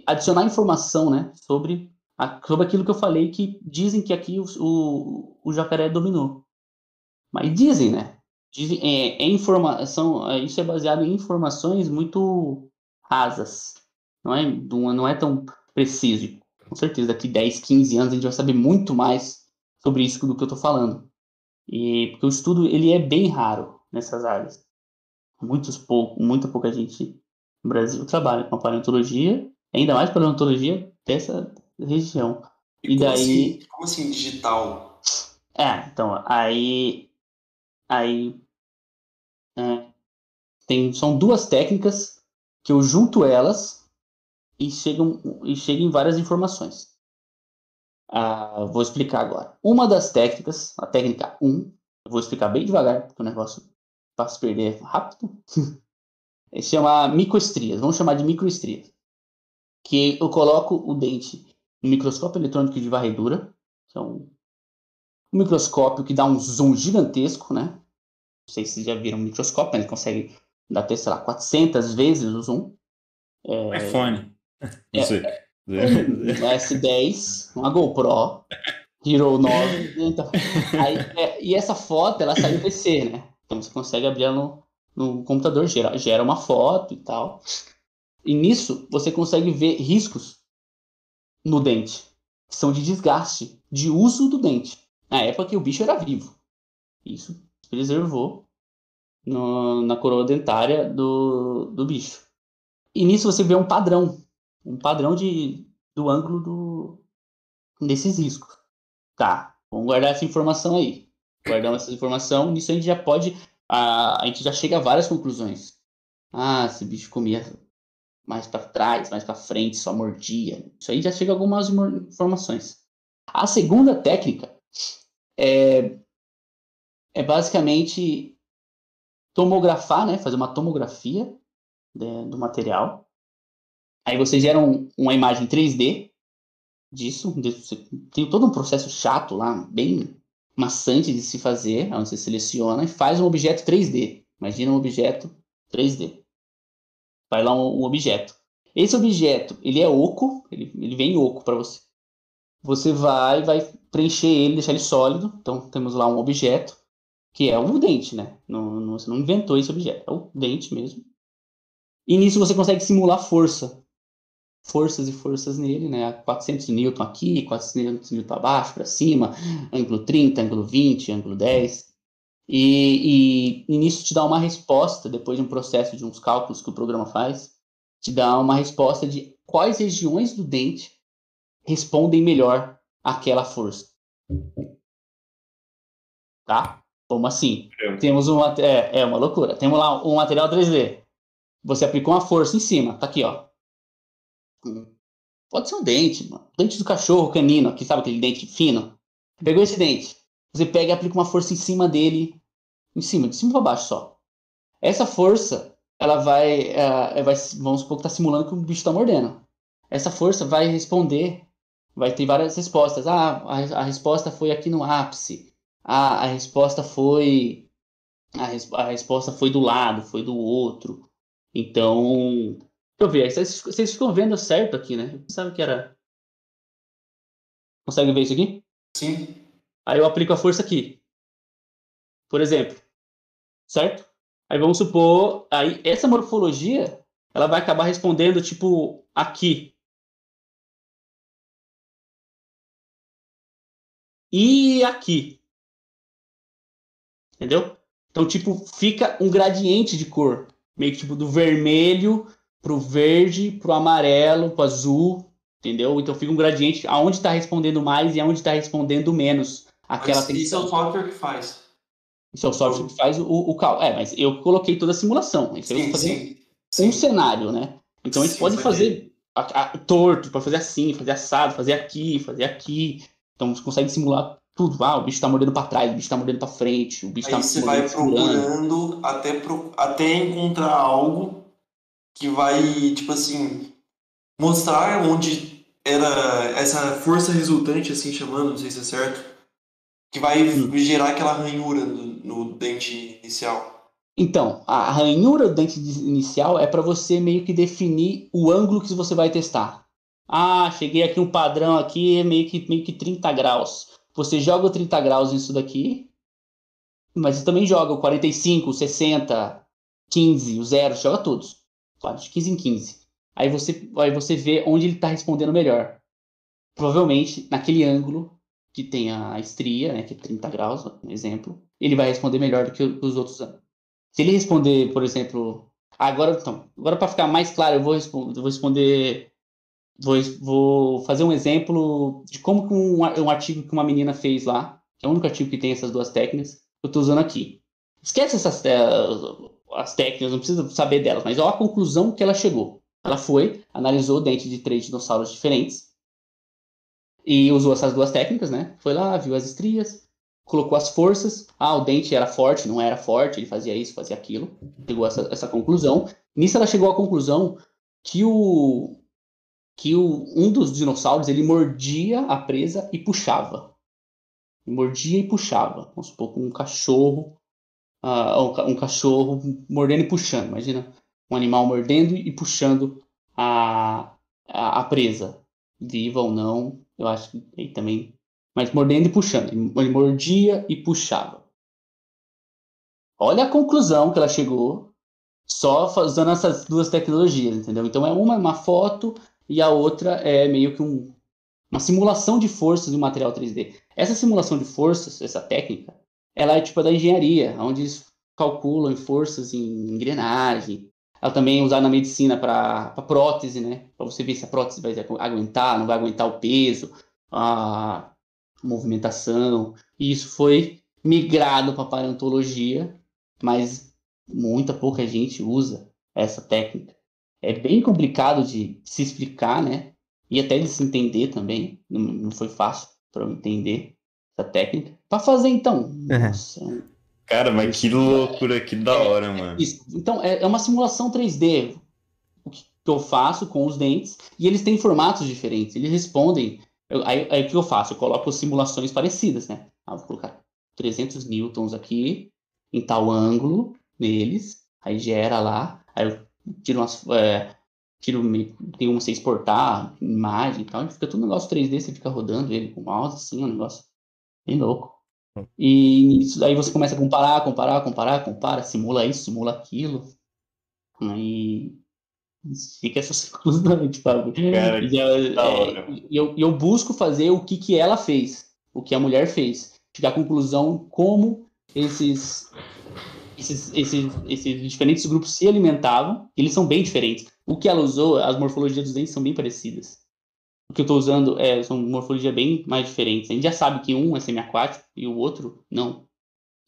adicionar informação né, sobre, a, sobre aquilo que eu falei, que dizem que aqui o, o, o jacaré dominou. Mas dizem, né? Dizem, é, é informação, é, isso é baseado em informações muito rasas. Não é, não é tão preciso. Com certeza, daqui 10, 15 anos a gente vai saber muito mais sobre isso do que eu estou falando. E porque o estudo ele é bem raro nessas áreas. Muitos pouco, muita pouca gente no Brasil trabalha com a paleontologia, ainda mais paleontologia dessa região. E, e daí assim, como assim digital? É, então aí aí é, tem são duas técnicas que eu junto elas e chegam, e chegam várias informações. Ah, vou explicar agora. Uma das técnicas, a técnica 1, eu vou explicar bem devagar, porque o negócio faz perder rápido. é chama microestrias, vamos chamar de microestrias. Que eu coloco o dente no microscópio eletrônico de varredura, que é um, um microscópio que dá um zoom gigantesco, né? Não sei se vocês já viram um microscópio, mas ele consegue dar até, sei lá, 400 vezes o zoom. É... iPhone. Não sei. É, um S10, uma GoPro, Hero 9. Então, aí, é, e essa foto, ela sai do PC, né? Então você consegue abrir ela no, no computador, gera, gera uma foto e tal. E nisso, você consegue ver riscos no dente, que são de desgaste, de uso do dente. Na época que o bicho era vivo. Isso preservou no, na coroa dentária do, do bicho. E nisso você vê um padrão um padrão de, do ângulo do, desses riscos. Tá, vamos guardar essa informação aí. Guardando essa informação, nisso a gente já pode. A, a gente já chega a várias conclusões. Ah, esse bicho comia mais para trás, mais para frente, só mordia. Isso aí já chega a algumas informações. A segunda técnica é, é basicamente tomografar, né, fazer uma tomografia de, do material Aí você gera um, uma imagem 3D disso. Tem todo um processo chato lá, bem maçante de se fazer, onde você seleciona e faz um objeto 3D. Imagina um objeto 3D. Vai lá um, um objeto. Esse objeto, ele é oco, ele, ele vem oco para você. Você vai, vai preencher ele, deixar ele sólido. Então temos lá um objeto que é um dente, né? Não, não, você não inventou esse objeto, é o dente mesmo. E nisso você consegue simular força forças e forças nele, né? 400 Newton aqui, 400 Newton abaixo, para cima, ângulo 30, ângulo 20, ângulo 10. E, e, e nisso te dá uma resposta, depois de um processo de uns cálculos que o programa faz, te dá uma resposta de quais regiões do dente respondem melhor àquela força. Tá? Como assim? É. Temos um é, é uma loucura. Temos lá um material 3D. Você aplicou uma força em cima, tá aqui, ó. Pode ser um dente, mano. Dente do cachorro canino, aqui sabe aquele dente fino? Pegou esse dente. Você pega e aplica uma força em cima dele, em cima, de cima para baixo só. Essa força, ela vai, é, vai vamos supor que tá simulando que o bicho tá mordendo. Essa força vai responder, vai ter várias respostas. Ah, a, a resposta foi aqui no ápice. Ah, a resposta foi a, res, a resposta foi do lado, foi do outro. Então, Deixa eu ver, vocês, vocês ficam vendo certo aqui, né? Sabe que era. Consegue ver isso aqui? Sim. Aí eu aplico a força aqui. Por exemplo. Certo? Aí vamos supor. Aí essa morfologia ela vai acabar respondendo tipo aqui. E aqui. Entendeu? Então, tipo, fica um gradiente de cor. Meio que tipo do vermelho pro verde, pro amarelo, pro azul, entendeu? Então fica um gradiente aonde está respondendo mais e aonde está respondendo menos. Aquela mas isso é o software que faz. Isso é o software que faz o, o cálculo. É, mas eu coloquei toda a simulação. Isso sim, eu sim, sim. um cenário, né? Então a gente pode fazer a, a, torto, pode fazer assim, fazer assado, fazer aqui, fazer aqui. Então você consegue simular tudo. Ah, o bicho tá mordendo para trás, o bicho tá mordendo para frente, o bicho Aí tá você vai procurando até, pro, até encontrar algo que vai, tipo assim, mostrar onde era essa força resultante, assim chamando, não sei se é certo, que vai hum. gerar aquela ranhura no, no dente inicial. Então, a ranhura do dente inicial é para você meio que definir o ângulo que você vai testar. Ah, cheguei aqui um padrão aqui, meio que, meio que 30 graus. Você joga o 30 graus nisso daqui, mas você também joga o 45, 60, 15, o zero, joga todos de 15 em 15. Aí você, aí você vê onde ele está respondendo melhor. Provavelmente, naquele ângulo que tem a estria, né, que é 30 graus, um exemplo, ele vai responder melhor do que os outros ângulos. Se ele responder, por exemplo, agora então, agora para ficar mais claro, eu vou, responder, vou responder vou, vou fazer um exemplo de como um, um artigo que uma menina fez lá, que é o único artigo que tem essas duas técnicas, eu estou usando aqui. Esquece essas as técnicas, não precisa saber delas, mas olha a conclusão que ela chegou. Ela foi, analisou o dente de três dinossauros diferentes e usou essas duas técnicas, né? Foi lá, viu as estrias, colocou as forças. Ah, o dente era forte, não era forte, ele fazia isso, fazia aquilo. Chegou a essa, essa conclusão. Nisso ela chegou à conclusão que o que o, um dos dinossauros ele mordia a presa e puxava. mordia e puxava. Vamos supor, com um cachorro uh, um cachorro mordendo e puxando. Imagina um animal mordendo e puxando a, a, a presa, viva ou não, eu acho que aí também. Mas mordendo e puxando. Ele mordia e puxava. Olha a conclusão que ela chegou só usando essas duas tecnologias, entendeu? Então é uma uma foto e a outra é meio que um, uma simulação de forças de um material 3D. Essa simulação de forças, essa técnica, ela é tipo da engenharia, onde eles calculam forças em engrenagem. Ela também é usada na medicina para prótese, né? Para você ver se a prótese vai aguentar, não vai aguentar o peso, a movimentação. E isso foi migrado para paleontologia, mas muita pouca gente usa essa técnica. É bem complicado de se explicar, né? E até de se entender também. Não, não foi fácil para eu entender essa técnica. Para fazer então. Nossa, é Cara, mas que loucura, que da é, hora, mano. Isso. Então, é, é uma simulação 3D o que eu faço com os dentes e eles têm formatos diferentes. Eles respondem. Eu, aí, aí o que eu faço? Eu coloco simulações parecidas, né? Ah, vou colocar 300 newtons aqui, em tal ângulo neles, aí gera lá, aí eu tiro umas. É, tiro, tem uma você exportar, imagem e tal, e fica tudo um negócio 3D, você fica rodando ele com o mouse, assim, é um negócio bem louco. E isso daí você começa a comparar, comparar, comparar, compara, simula isso, simula aquilo. Aí Fica essas conclusões, Fábio. Cara, E eu, é, e eu, e eu busco fazer o que, que ela fez, o que a mulher fez. Chegar à conclusão como esses, esses, esses, esses diferentes grupos se alimentavam. Eles são bem diferentes. O que ela usou, as morfologias dos dentes são bem parecidas. O que eu estou usando é, são morfologias bem mais diferentes. A gente já sabe que um é semiaquático e o outro não.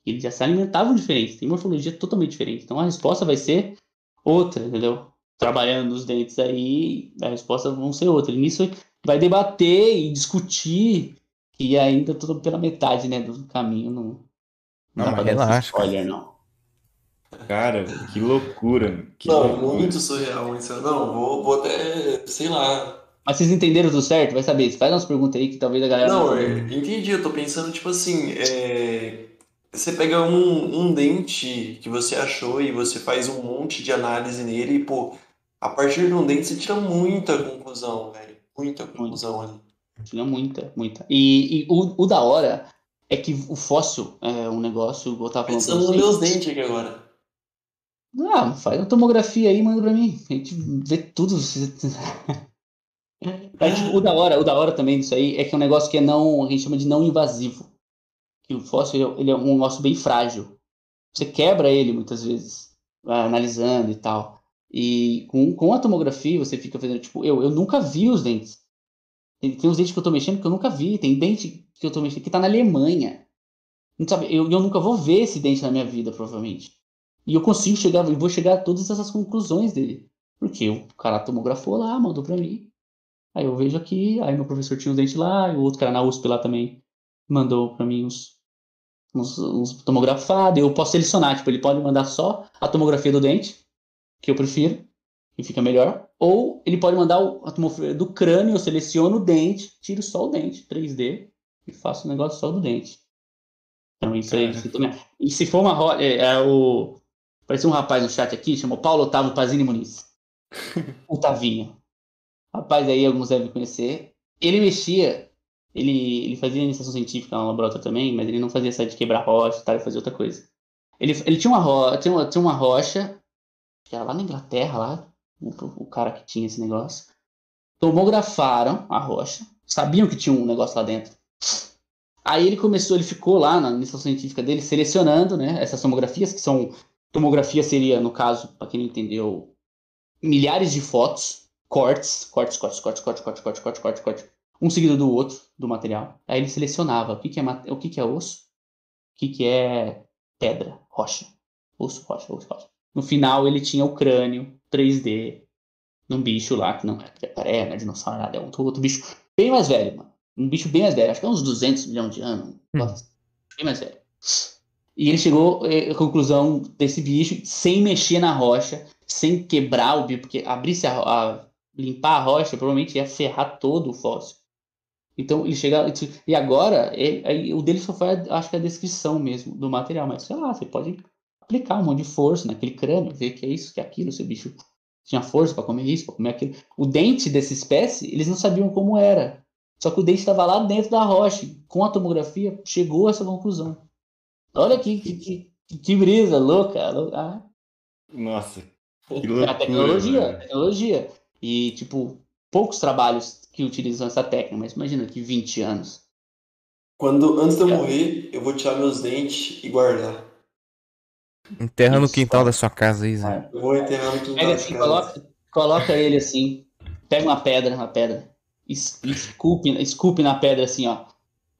Eles já se alimentavam diferentes, tem morfologia totalmente diferente. Então a resposta vai ser outra, entendeu? Trabalhando nos dentes aí, a resposta vão ser outra. E nisso vai debater e discutir, e ainda tudo pela metade, né, do caminho. Não, Não, mas esse relaxa, Spoiler, não. Cara, que loucura. Que Não, loucura. muito surreal isso. Não, vou, vou até, sei lá. Mas vocês entenderam tudo certo? Vai saber. Faz umas perguntas aí que talvez a galera Não, não. é, entendi. Eu tô pensando, tipo assim, é, você pega um, um dente que você achou e você faz um monte de análise nele e, pô, a partir de um dente você tira muita conclusão, velho. Muita conclusão ali. Tinha muita, muita. E, e o, o da hora é que o fóssil é um negócio, eu tava falando Pensando nos meus dentes aqui agora. Ah, faz uma tomografia aí, manda pra mim. A gente vê tudo. Aí, tipo, o da hora, o da hora também disso aí é que é um negócio que é não, a gente chama de não invasivo. Que o fóssil ele é um negócio bem frágil. Você quebra ele muitas vezes, ah, analisando e tal. E com, com a tomografia você fica fazendo, tipo, eu, eu nunca vi os dentes. Tem, tem uns dentes que eu tô mexendo que eu nunca vi. Tem dente que eu tô mexendo que tá na Alemanha. Não sabe, eu, eu nunca vou ver esse dente na minha vida, provavelmente. E eu consigo chegar, eu vou chegar a todas essas conclusões dele. Porque o cara tomografou lá, mandou pra mim. Aí eu vejo aqui, aí meu professor tinha os dentes lá, e o outro cara na USP lá também mandou pra mim uns, uns, uns tomografados. Eu posso selecionar, tipo, ele pode mandar só a tomografia do dente, que eu prefiro, que fica melhor. Ou ele pode mandar a tomografia do crânio, eu seleciono o dente, tiro só o dente, 3D, e faço o negócio só do dente. Então isso aí. Também- E se for uma roda. É, é o. Apareceu um rapaz no chat aqui, chamou Paulo Otávio Pazini Muniz. o Tavinho. Rapaz aí, alguns devem conhecer. Ele mexia. Ele, ele fazia iniciação científica no laboratório também, mas ele não fazia essa de quebrar rocha e tal, ele fazia outra coisa. Ele, ele tinha, uma ro, tinha, uma, tinha uma rocha, que era lá na Inglaterra, lá, o, o cara que tinha esse negócio. Tomografaram a rocha, sabiam que tinha um negócio lá dentro. Aí ele começou, ele ficou lá na iniciação científica dele selecionando, né, essas tomografias, que são. Tomografia seria, no caso, para quem não entendeu, milhares de fotos, cortes, cortes, cortes, cortes, cortes, cortes, cortes, cortes, cortes, cortes, um seguido do outro do material. Aí ele selecionava o que, que é o que, que é osso, o que, que é pedra, rocha, osso, rocha, osso, rocha. No final ele tinha o crânio 3D num bicho lá que não é jacaré, não é dinossauro, nada, é um outro bicho bem mais velho, mano. Um bicho bem mais velho, acho que é uns 200 milhões de anos, Hum. bem mais velho. E ele chegou eh, à conclusão desse bicho sem mexer na rocha, sem quebrar o bicho, porque abrisse a, a limpar a rocha, provavelmente ia ferrar todo o fóssil. Então ele chega e agora ele- aí, o dele só foi, a- acho que a descrição mesmo do material, mas sei lá, você pode aplicar um monte de força naquele crânio, ver que é isso, que é aquilo, se o bicho tinha força para comer isso, para comer aquilo. O dente dessa espécie, eles não sabiam como era. Só que o dente estava lá dentro da rocha. Com a tomografia, chegou a essa conclusão. Olha que, que, que, que brisa louca. lou- Ah, Nossa, que é loucura. a tecnologia, mano. tecnologia. E, tipo, poucos trabalhos que utilizam essa técnica, mas imagina que 20 anos. Quando, antes de eu É. morrer, eu vou tirar meus dentes e guardar. Enterra no quintal da sua casa aí, Zé. É. Eu vou enterrar no quintal Pega assim, casa. coloca, coloca ele assim, pega uma pedra, uma pedra, es- esculpe, esculpe na pedra assim, ó.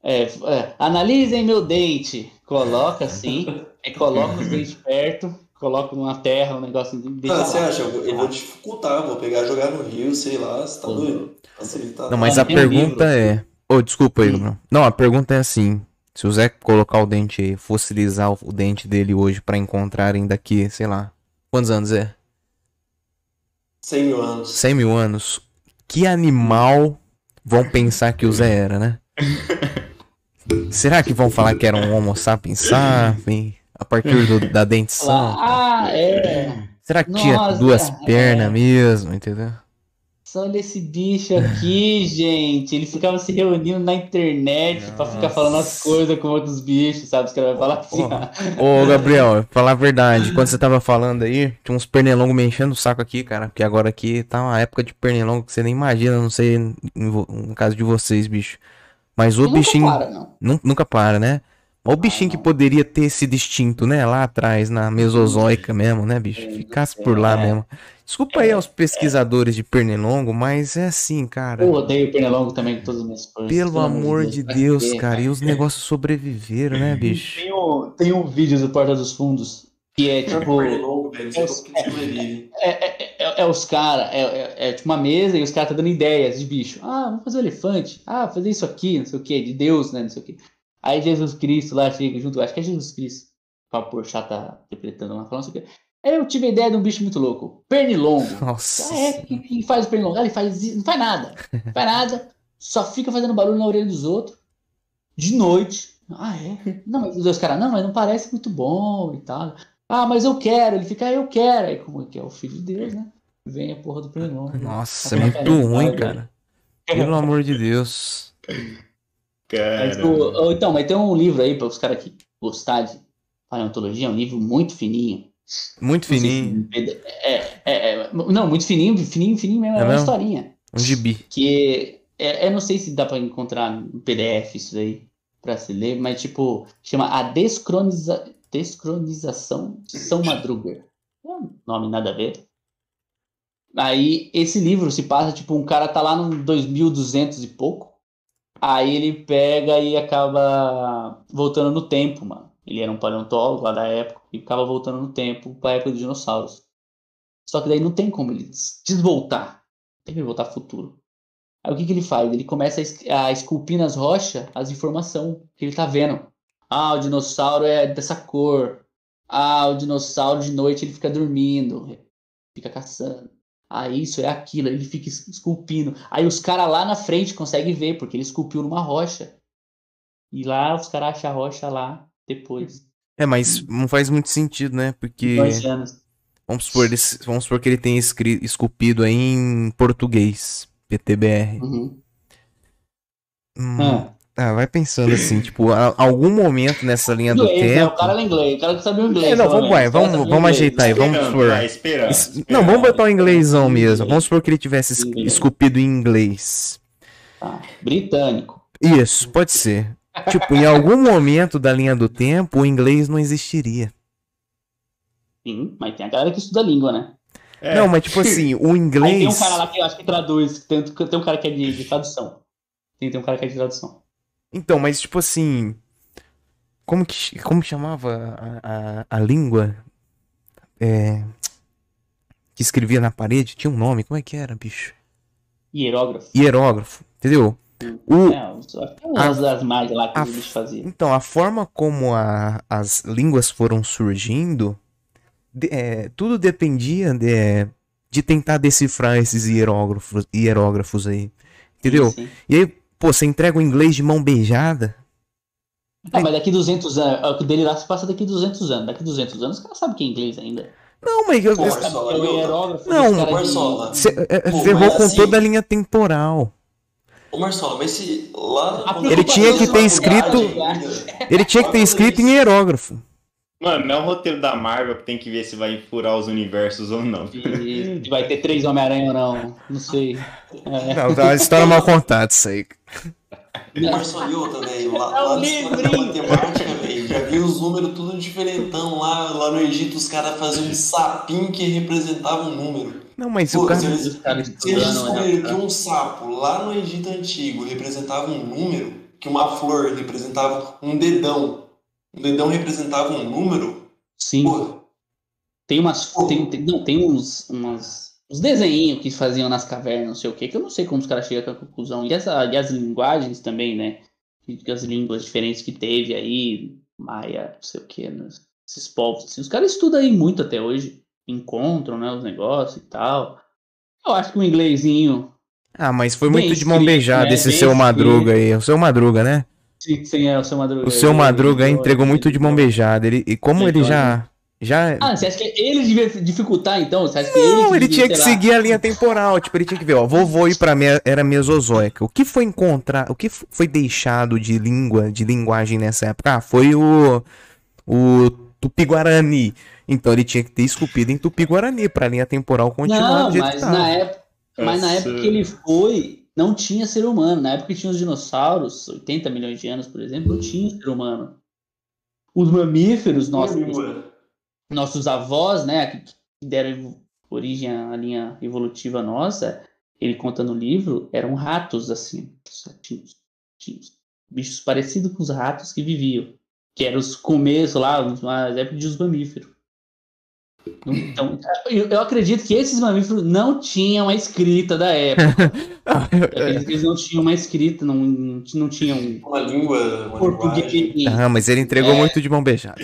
É, é, analisem meu dente. Coloca assim, aí coloca os dentes perto, coloca numa terra, um negócio assim, deixa Ah, você acha? Eu, eu vou dificultar, vou pegar e jogar no rio, sei lá, você tá Uhum. doido? Facilitar. Não, mas Não, a um pergunta livro. é. Ô, desculpa aí. Bruno. Não, a pergunta é assim. Se o Zé colocar o dente aí, fossilizar o, o dente dele hoje pra encontrarem daqui, sei lá. Quantos anos é? 100 mil anos. 100 mil anos. Que animal vão pensar que o Zé era, né? Será que vão falar que era um Homo sapiens sapiens? A partir do- da dentição? Ah, é. Será que tinha Nossa, duas é. pernas mesmo, entendeu? olha esse bicho aqui, gente. Ele ficava se reunindo na internet pra ficar falando as coisas com outros bichos, sabe? Os caras vai falar assim. Ô, Gabriel, falar a verdade, quando você tava falando aí, tinha uns pernilongos me enchendo o saco aqui, cara. Porque agora aqui tá uma época de pernilongo que você nem imagina, não sei no, caso de vocês, bicho. Mas o Nunca bichinho. para, não. nu- Nunca para, né? O bichinho que poderia ter sido extinto, né? Lá atrás, na Mesozoica mesmo, né, bicho? É, Ficasse por lá é. mesmo. Desculpa aí aos pesquisadores de pernilongo, mas é assim, cara. Eu odeio pernilongo também com todas as minhas forças. Pelo amor de Deus, cara. E os negócios sobreviveram, né, bicho? Tem um, tem um vídeo do Porta dos Fundos que é tipo. É, é, é, é os caras, é, é, é tipo uma mesa e os caras tá dando ideias de bicho. Ah, vamos fazer um elefante. Ah, fazer isso aqui, não sei o que, de Deus, né, não sei o que. Aí Jesus Cristo lá chega junto, acho que é Jesus Cristo. O Paulo Porchat tá interpretando lá, falando o que. Aí eu tive a ideia de um bicho muito louco, pernilongo. Nossa. Ah, é, o que, que faz o pernilongo? Ele faz, não faz nada, não faz nada, só fica fazendo barulho na orelha dos outros, de noite. Ah, é? Não, mas os caras, não, mas não parece muito bom e tal. Ah, mas eu quero. Ele fica, ah, eu quero. Aí, como que é o filho de Deus, né? Vem a porra do pernilongo. Nossa, é muito ruim, cara. Pelo amor de Deus. Cara, então, mas tem um livro aí para os caras que gostar de paleontologia, é um livro muito fininho. Muito Não fininho. É, é, é, não, muito fininho, fininho, fininho mesmo. É, É uma mesmo? historinha. Um gibi. Que é, eu não sei se dá pra encontrar no PDF isso aí pra se ler, mas tipo, chama A Descroniza... Descronização de São Madruga. É um nome nada a ver. Aí esse livro se passa, tipo, um cara tá lá no 2200 e pouco. Aí ele pega e acaba voltando no tempo, mano. Ele era um paleontólogo lá da época e ficava voltando no tempo pra época dos dinossauros. Só que daí não tem como ele des- desvoltar. Tem que voltar futuro. Aí o que, que ele faz? Ele começa a esculpir nas rochas as informações que ele tá vendo. Ah, o dinossauro é dessa cor. Ah, o dinossauro de noite ele fica dormindo, fica caçando. Ah, isso é aquilo, ele fica es- esculpindo. Aí os caras lá na frente conseguem ver, porque ele esculpiu numa rocha. E lá os caras acham a rocha lá depois. É, mas não faz muito sentido, né? Porque. Dois anos. Vamos supor, ele, vamos supor que ele tenha esculpido aí em português. PTBR. Uhum. Hum, Ah. Ah, vai pensando assim, tipo, a- algum momento nessa linha do Inglês, né? tempo. O cara era inglês, o cara que sabia o inglês. É, não, vamos, menos. vai, vamos, vamos inglês. ajeitar aí, vamos supor. vai, esperando, Es- esperando. Não, vamos botar o inglêsão mesmo. Inglês. Vamos supor que ele tivesse es- Inglês. esculpido em inglês. Tá. Britânico. Isso, pode ser. Tipo, em algum momento da linha do tempo, o inglês não existiria. Sim, mas tem a galera que estuda língua, né? É, Não, mas tipo assim, o Aí tem um inglês. cara lá que eu acho que traduz, tem, tem um cara que é de, de tradução. Tem, tem um cara que é de tradução. Então, mas tipo assim. Como que, como chamava a, a, a língua? É, que escrevia na parede? Tinha um nome, como é que era, bicho? Hierógrafo. Hierógrafo, entendeu? O, É, os- umas das mágias lá que a- bichos faziam. Então, a forma como a- as línguas foram surgindo, de- é, tudo dependia de, de tentar decifrar esses hierógrafos, hierógrafos aí. Entendeu? Sim, sim. E aí, pô, você entrega o inglês de mão beijada? Ah, mas daqui 200 anos, o dele lá se passa daqui 200 anos. Daqui 200 anos os caras sabem que é inglês ainda. Não, mas eu- Pô, eu- Sabe é o eu- Não, caras de- é, ferrou com assim- toda a linha temporal. Ô Marcelo, mas se lá. Ele tinha que ter escrito- Ele tinha que ter escrito em hierógrafo. Mano, não é o roteiro da Marvel que tem que ver se vai furar os universos ou não. E vai ter três Homem-Aranha ou não. Não sei. É. Não, tá, história mal contada isso aí. Ô, Marcelo, e outra, velho. Lá, É um lá livrinho. matemática, velho. Já vi os números tudo diferentão lá. Lá no Egito, os caras faziam um sapinho que representava um número. Não, mas Pô, o cara. se eles, eles estudando, descobriram né? que um sapo lá no Egito Antigo representava um número, que uma flor representava um dedão, um dedão representava um número, Sim. pô, Tem umas. Tem, tem- não, tem uns, umas, uns desenhinhos que faziam nas cavernas, não sei o que, que eu não sei como os caras chegam à conclusão. E, essa, e as linguagens também, né? As línguas diferentes que teve aí, Maia, não sei o que, né? esses povos. Assim, os caras estudam aí muito até hoje. Encontram, né, os negócios e tal. Eu acho que o inglesinho. Ah, mas foi muito de mão beijada né? esse Bem seu escrito. Madruga aí. O seu Madruga, né? Sim, sim, é o seu Madruga. O seu Ele- Madruga ele- entregou muito de mão beijada. Ele, e como ele Então, já. Já. Ah, você acha que ele devia dificultar, então? Você acha que Não, ele tinha que lá, seguir a linha temporal. Tipo, ele tinha que ver, ó, vovô ir pra me- era mesozoica. O que foi encontrar, o que foi deixado de língua, de linguagem nessa época? Ah, foi o o Tupi-Guarani. Então ele tinha que ter esculpido em Tupi-Guarani pra linha temporal continuar Não, mas na, época, mas na época que ele foi, não tinha ser humano. Na época que tinha os dinossauros, 80 milhões de anos, por exemplo, não tinha ser humano. Os mamíferos, nossos, nossos avós, né, que deram origem à linha evolutiva nossa, ele conta no livro, eram ratos, assim, tinhos, tinhos, bichos parecidos com os ratos que viviam, que eram os começos lá, as épocas dos mamíferos. Então, eu, eu acredito que esses mamíferos não tinham a escrita da época. Eles não tinham uma escrita, não, não, tinham Uma língua, uma português. Ah, mas ele entregou É. muito de mão beijada.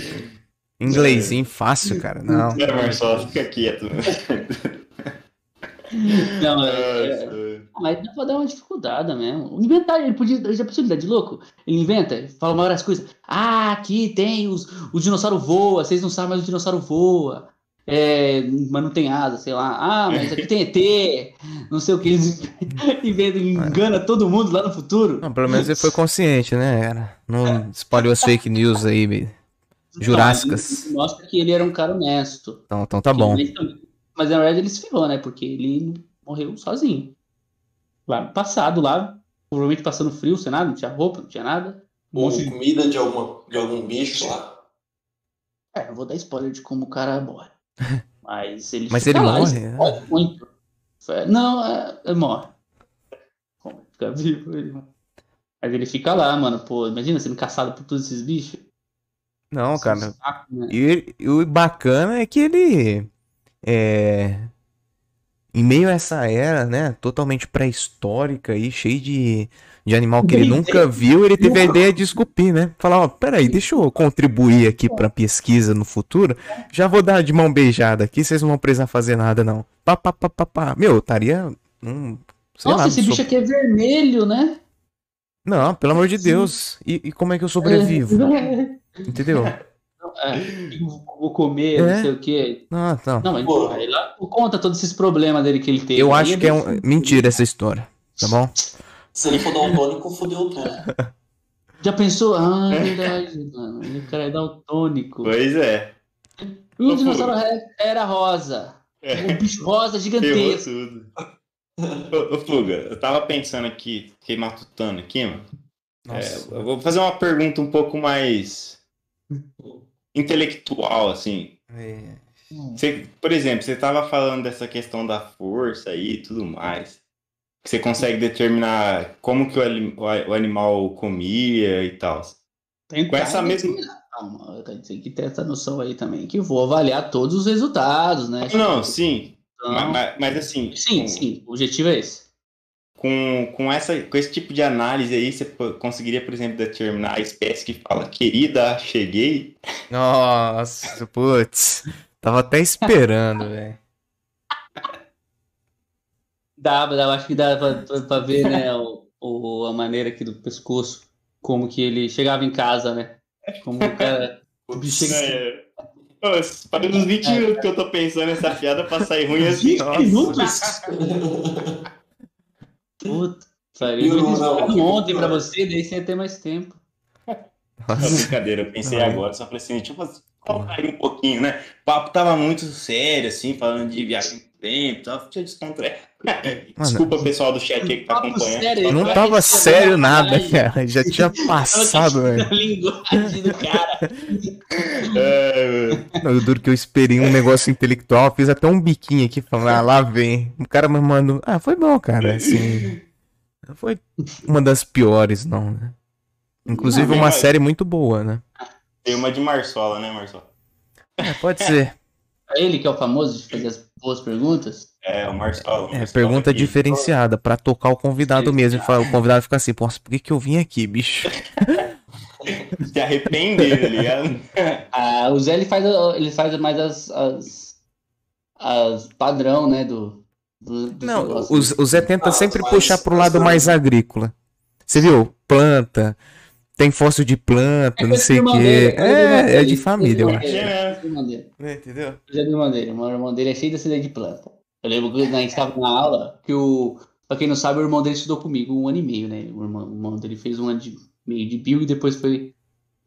Inglesinho fácil, cara. Não. É, Marcelo, fica quieto. Não, é- é-. Mas dá pra dar uma dificuldade mesmo. Inventar, ele podia. ele Já pensou ele tá de louco? Ele inventa, fala várias coisas. Ah, aqui tem os. O dinossauro voa, vocês não sabem, mas o dinossauro voa. É, mas não tem asa, sei lá. Ah, mas aqui tem ET. Não sei o que. Eles inventam, engana todo mundo lá no futuro. Não, pelo menos ele foi consciente, né, cara? Não espalhou as fake news aí, meio- jurássicas. Não, mostra que ele era um cara honesto. Então, então tá bom. Também- Mas na verdade ele se ferrou, né? Porque ele morreu sozinho. Lá no passado, lá, provavelmente passando frio, sem nada, não tinha roupa, não tinha nada. Um Ou de comida de, alguma, de algum bicho lá. É, não vou dar spoiler de como o cara morre. Mas ele Mas ele lá, morre, ele morre muito. É, Não, é, é, morre. Como fica vivo, ele morre. Mas ele fica lá, mano. Pô, imagina sendo caçado por todos esses bichos. Não, Isso é um cara. saco, né? E, e o bacana é que ele é em meio a essa era, né, totalmente pré-histórica e cheio de, de animal que ele Ele nunca viu, ele teve a ideia de esculpir, né? Falar, ó, peraí, deixa eu contribuir aqui pra pesquisa no futuro. Já vou dar de mão beijada aqui, vocês não vão precisar fazer nada, não. Pá, pá, pá, pá, pá. Meu, eu estaria. Hum, Nossa, lá, esse bicho sou- aqui é vermelho, né? Não, pelo amor de Sim. Deus. E, e como é que eu sobrevivo? É, Entendeu? é, vou comer, É. não sei o quê. Não, não. Não, mas Pô. lá conta todos esses problemas dele que ele teve. Eu acho que é um... mentira essa história, tá bom? Se ele for daltônico, fodeu tudo. Já pensou? Ah, é verdade, mano. Ele cara é daltônico. Pois é. E o dinossauro era rosa. É. O bicho rosa Ferrou gigantesco. tudo. Ô, ô, Fuga, eu tava pensando aqui, fiquei matutando aqui, mano. É, eu vou fazer uma pergunta um pouco mais intelectual, assim. É. Você, por exemplo, você estava falando dessa questão da força aí e tudo mais. Que você consegue determinar como que o, o animal comia e tal. Tem Com essa mesma- Calma, tem que ter essa noção aí também, que vou avaliar todos os resultados, né? Não, sim. Então, ma- ma- Mas, assim, sim, com, sim, o objetivo é esse. Com, com, essa, com esse tipo de análise aí, você conseguiria, por exemplo, determinar a espécie que fala, querida, cheguei. Nossa, putz. Tava até esperando, velho. Dá, eu acho que pra- pra ver, né, o, o- a maneira aqui do pescoço, como que ele chegava em casa, né? Como o cara. O bicho chega É. Faz uns 20 minutos que eu tô pensando nessa piada pra sair ruim assim. 20 Nossa. minutos? Puta, pariu. Eu não, não. ontem pra você, daí você ia ter mais tempo. Nossa. brincadeira, eu pensei Não. agora, só falei assim, deixa eu fazer- descontrair um pouquinho, né? O papo tava muito sério, assim, falando de viagem no tempo, tal, deixa eu descontrair. Desculpa, pessoal do chat aí que tá acompanhando. sério, Não tava sério nada, cara. Já tinha passado, velho. A linguagem do cara. É, Não, Eu duro que eu esperei um negócio intelectual, fiz até um biquinho aqui, falando, ah, lá vem. O cara me mandou, ah, foi bom, cara, assim. Não foi uma das piores, não, né? Inclusive Não, uma mas- série muito boa, né? tem uma de Marsola, né, Marsola? É, pode ser. É ele que é o famoso de fazer as boas perguntas? É, o Marsola. o É, pergunta aqui. diferenciada, pra tocar o convidado mesmo. E fala- O convidado fica assim, nossa, por que, que eu vim aqui, bicho? Se arrepender, tá ligado? Ah, o Zé ele faz, ele faz mais as, as, as padrão, né, do, do dos Não, o, o Zé tenta Ah, sempre puxar pro lado mais agrícola. Você viu? Planta, tem fóssil de planta, É não sei o quê. É, é de família, eu acho. É. É, Entendeu? Coisa do irmão dele. O irmão dele é cheio dessa ideia de planta. Eu lembro que a gente estava na aula, que o. Pra quem não sabe, o irmão dele estudou comigo um ano e meio, né? O irmão, o irmão dele fez um ano de meio de bio e depois foi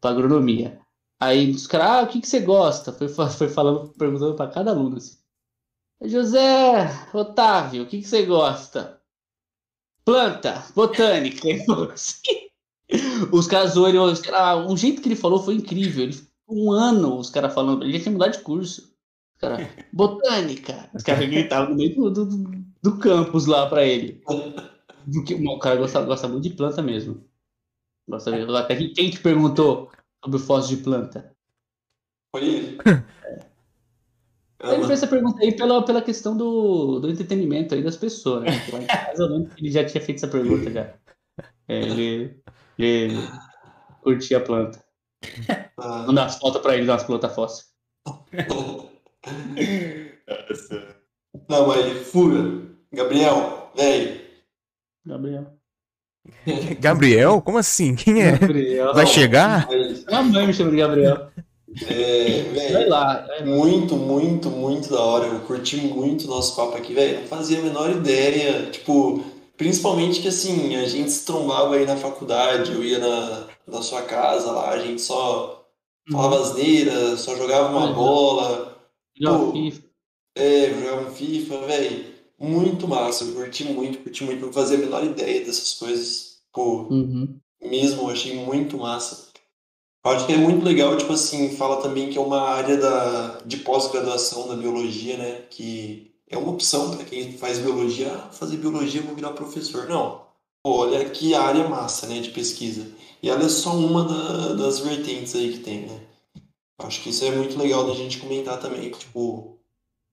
pra agronomia. Aí os caras, ah, o que, que você gosta? Foi, foi falando, perguntando pra cada aluno assim. José, Otávio, o que, que você gosta? Planta, botânica. Os caras zoam os cara, o jeito que ele falou foi incrível. Ele ficou um ano, os caras falando, ele tinha mudado de curso. Os caras, botânica. Os caras gritavam no meio do, do, do campus lá pra ele. Porque, o cara gosta, gosta muito de planta mesmo. Gosta mesmo. Até que quem te perguntou sobre o fóssil de planta? Foi ele. Ele fez essa pergunta aí pela, pela questão do, do entretenimento aí das pessoas, né? Lá em casa eu lembro que ele já tinha feito essa pergunta já. É, ele, ele curtia a planta. Ah, Mandar as fotos pra ele das plantas fósseis. Não, mas fuga. Gabriel, velho. Gabriel. Gabriel? Como assim? Quem é? Gabriel. Vai chegar? Mas, A mãe me chama de Gabriel. é, Vai lá. vai lá. muito, muito, muito da hora. Eu curti muito o nosso papo aqui, velho. Não fazia a menor ideia. Tipo, principalmente que assim, a gente se trombava aí na faculdade, eu ia na, na sua casa lá, a gente só falava asneira, só jogava uma Uhum. bola. Joga Pô. FIFA. É, jogava um FIFA, velho. Muito massa, eu curti muito, curti muito. Não fazia a menor ideia dessas coisas. Pô, Uhum. mesmo, eu achei muito massa. Eu acho que é muito legal, tipo assim, fala também que é uma área da, de pós-graduação da biologia, né? Que é uma opção para quem faz biologia. Ah, fazer biologia, eu vou virar professor. Não. Olha que área massa, né, de pesquisa. E ela é só uma da- das vertentes aí que tem, né? Acho que isso é muito legal da gente comentar também. Tipo,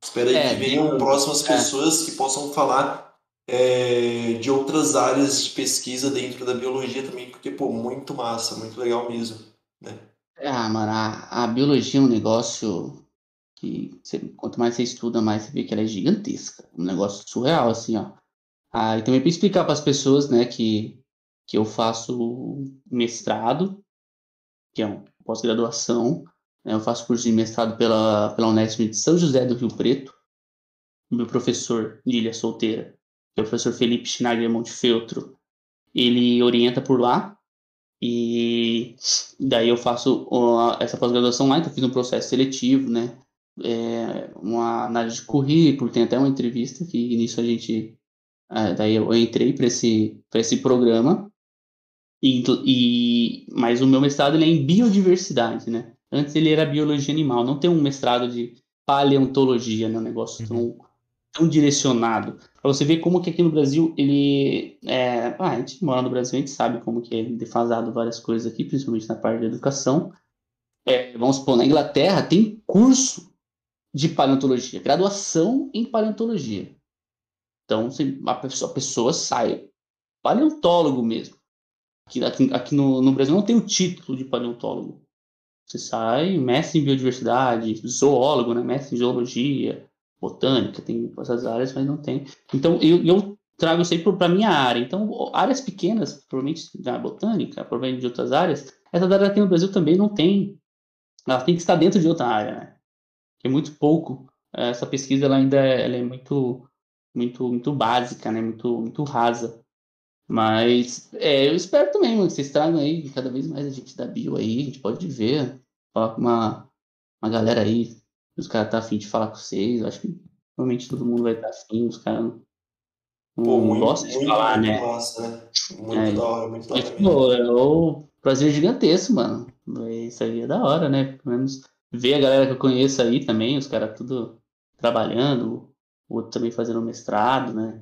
espero aí É, que venham tem- próximas é. pessoas que possam falar é, de outras áreas de pesquisa dentro da biologia também, porque, pô, muito massa, muito legal mesmo. Ah, mano, a, a biologia é um negócio que você- quanto mais você estuda, mais você vê que ela é gigantesca. Um negócio surreal, assim, ó. Ah, e também para explicar para as pessoas, né, que, que eu faço mestrado, que é uma pós-graduação, né, eu faço curso de mestrado pela, pela Unesp de São José do Rio Preto. Meu professor de Ilha Solteira, que é o professor Felipe Schneider Montefeltro, ele orienta por lá. E daí eu faço essa pós-graduação lá, então fiz um processo seletivo, né? É, uma análise de currículo, tem até uma entrevista que nisso a gente. ah, daí eu entrei para esse, pra esse programa. E, e, mas o meu mestrado ele é em biodiversidade, né? Antes ele era biologia animal, não tem um mestrado de paleontologia, né? Um negócio tão, tão direcionado. Para você ver como que aqui no Brasil ele é, ah, a gente mora no Brasil, a gente sabe como que é defasado várias coisas aqui, principalmente na parte da educação. É, vamos supor, na Inglaterra tem curso de paleontologia, graduação em paleontologia. Então, a pessoa, a pessoa sai paleontólogo mesmo. Aqui, aqui, aqui no, no Brasil não tem o título de paleontólogo. Você sai mestre em biodiversidade, zoólogo, né? mestre em zoologia, botânica, tem essas áreas, mas não tem. Então, eu, eu trago isso aí para minha área. Então, áreas pequenas, provavelmente da botânica, provavelmente de outras áreas, essa área aqui no Brasil também não tem. Ela tem que estar dentro de outra área, né? É muito pouco. Essa pesquisa ela ainda é, ela é muito, muito, muito básica, né? Muito, muito rasa. Mas é, eu espero também, mano, que vocês tragam aí cada vez mais a gente da bio aí, a gente pode ver. Falar com uma, uma galera aí, os caras tá afim de falar com vocês. Eu acho que provavelmente todo mundo vai estar afim, os caras Pô, muito, gostam de muito, falar, muito né? massa, né? Muito É, da hora, muito da hora tipo, é o prazer gigantesco, mano. Isso aí é da hora, né? Pelo menos ver a galera que eu conheço aí também, os caras tudo trabalhando, o outro também fazendo mestrado, né?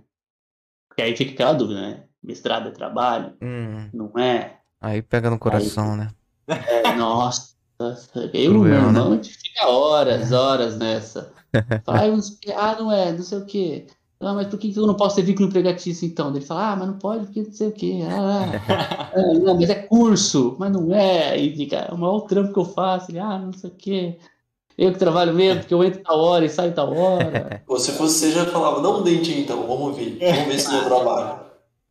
Porque aí fica aquela dúvida, né? Mestrado é trabalho? Hum, Não é? aí pega no coração, né? É, nossa, eu Cruel, meu né? irmão, a gente fica horas, horas nessa. Fala, "Ah, não sei o quê. ah, não é, não sei o quê. Ah, mas por que eu não posso ter vínculo empregatício então? Ele fala, ah, mas não pode porque não sei o quê. Ah, ah, não, mas é curso, mas não é. E fica, é o maior trampo que eu faço. Ele, ah, não sei o quê. Eu que trabalho mesmo, porque eu entro tal hora e saio tal hora. Pô, se fosse você, já falava, dá um dente então, vamos ver. Vamos ver se eu trabalho.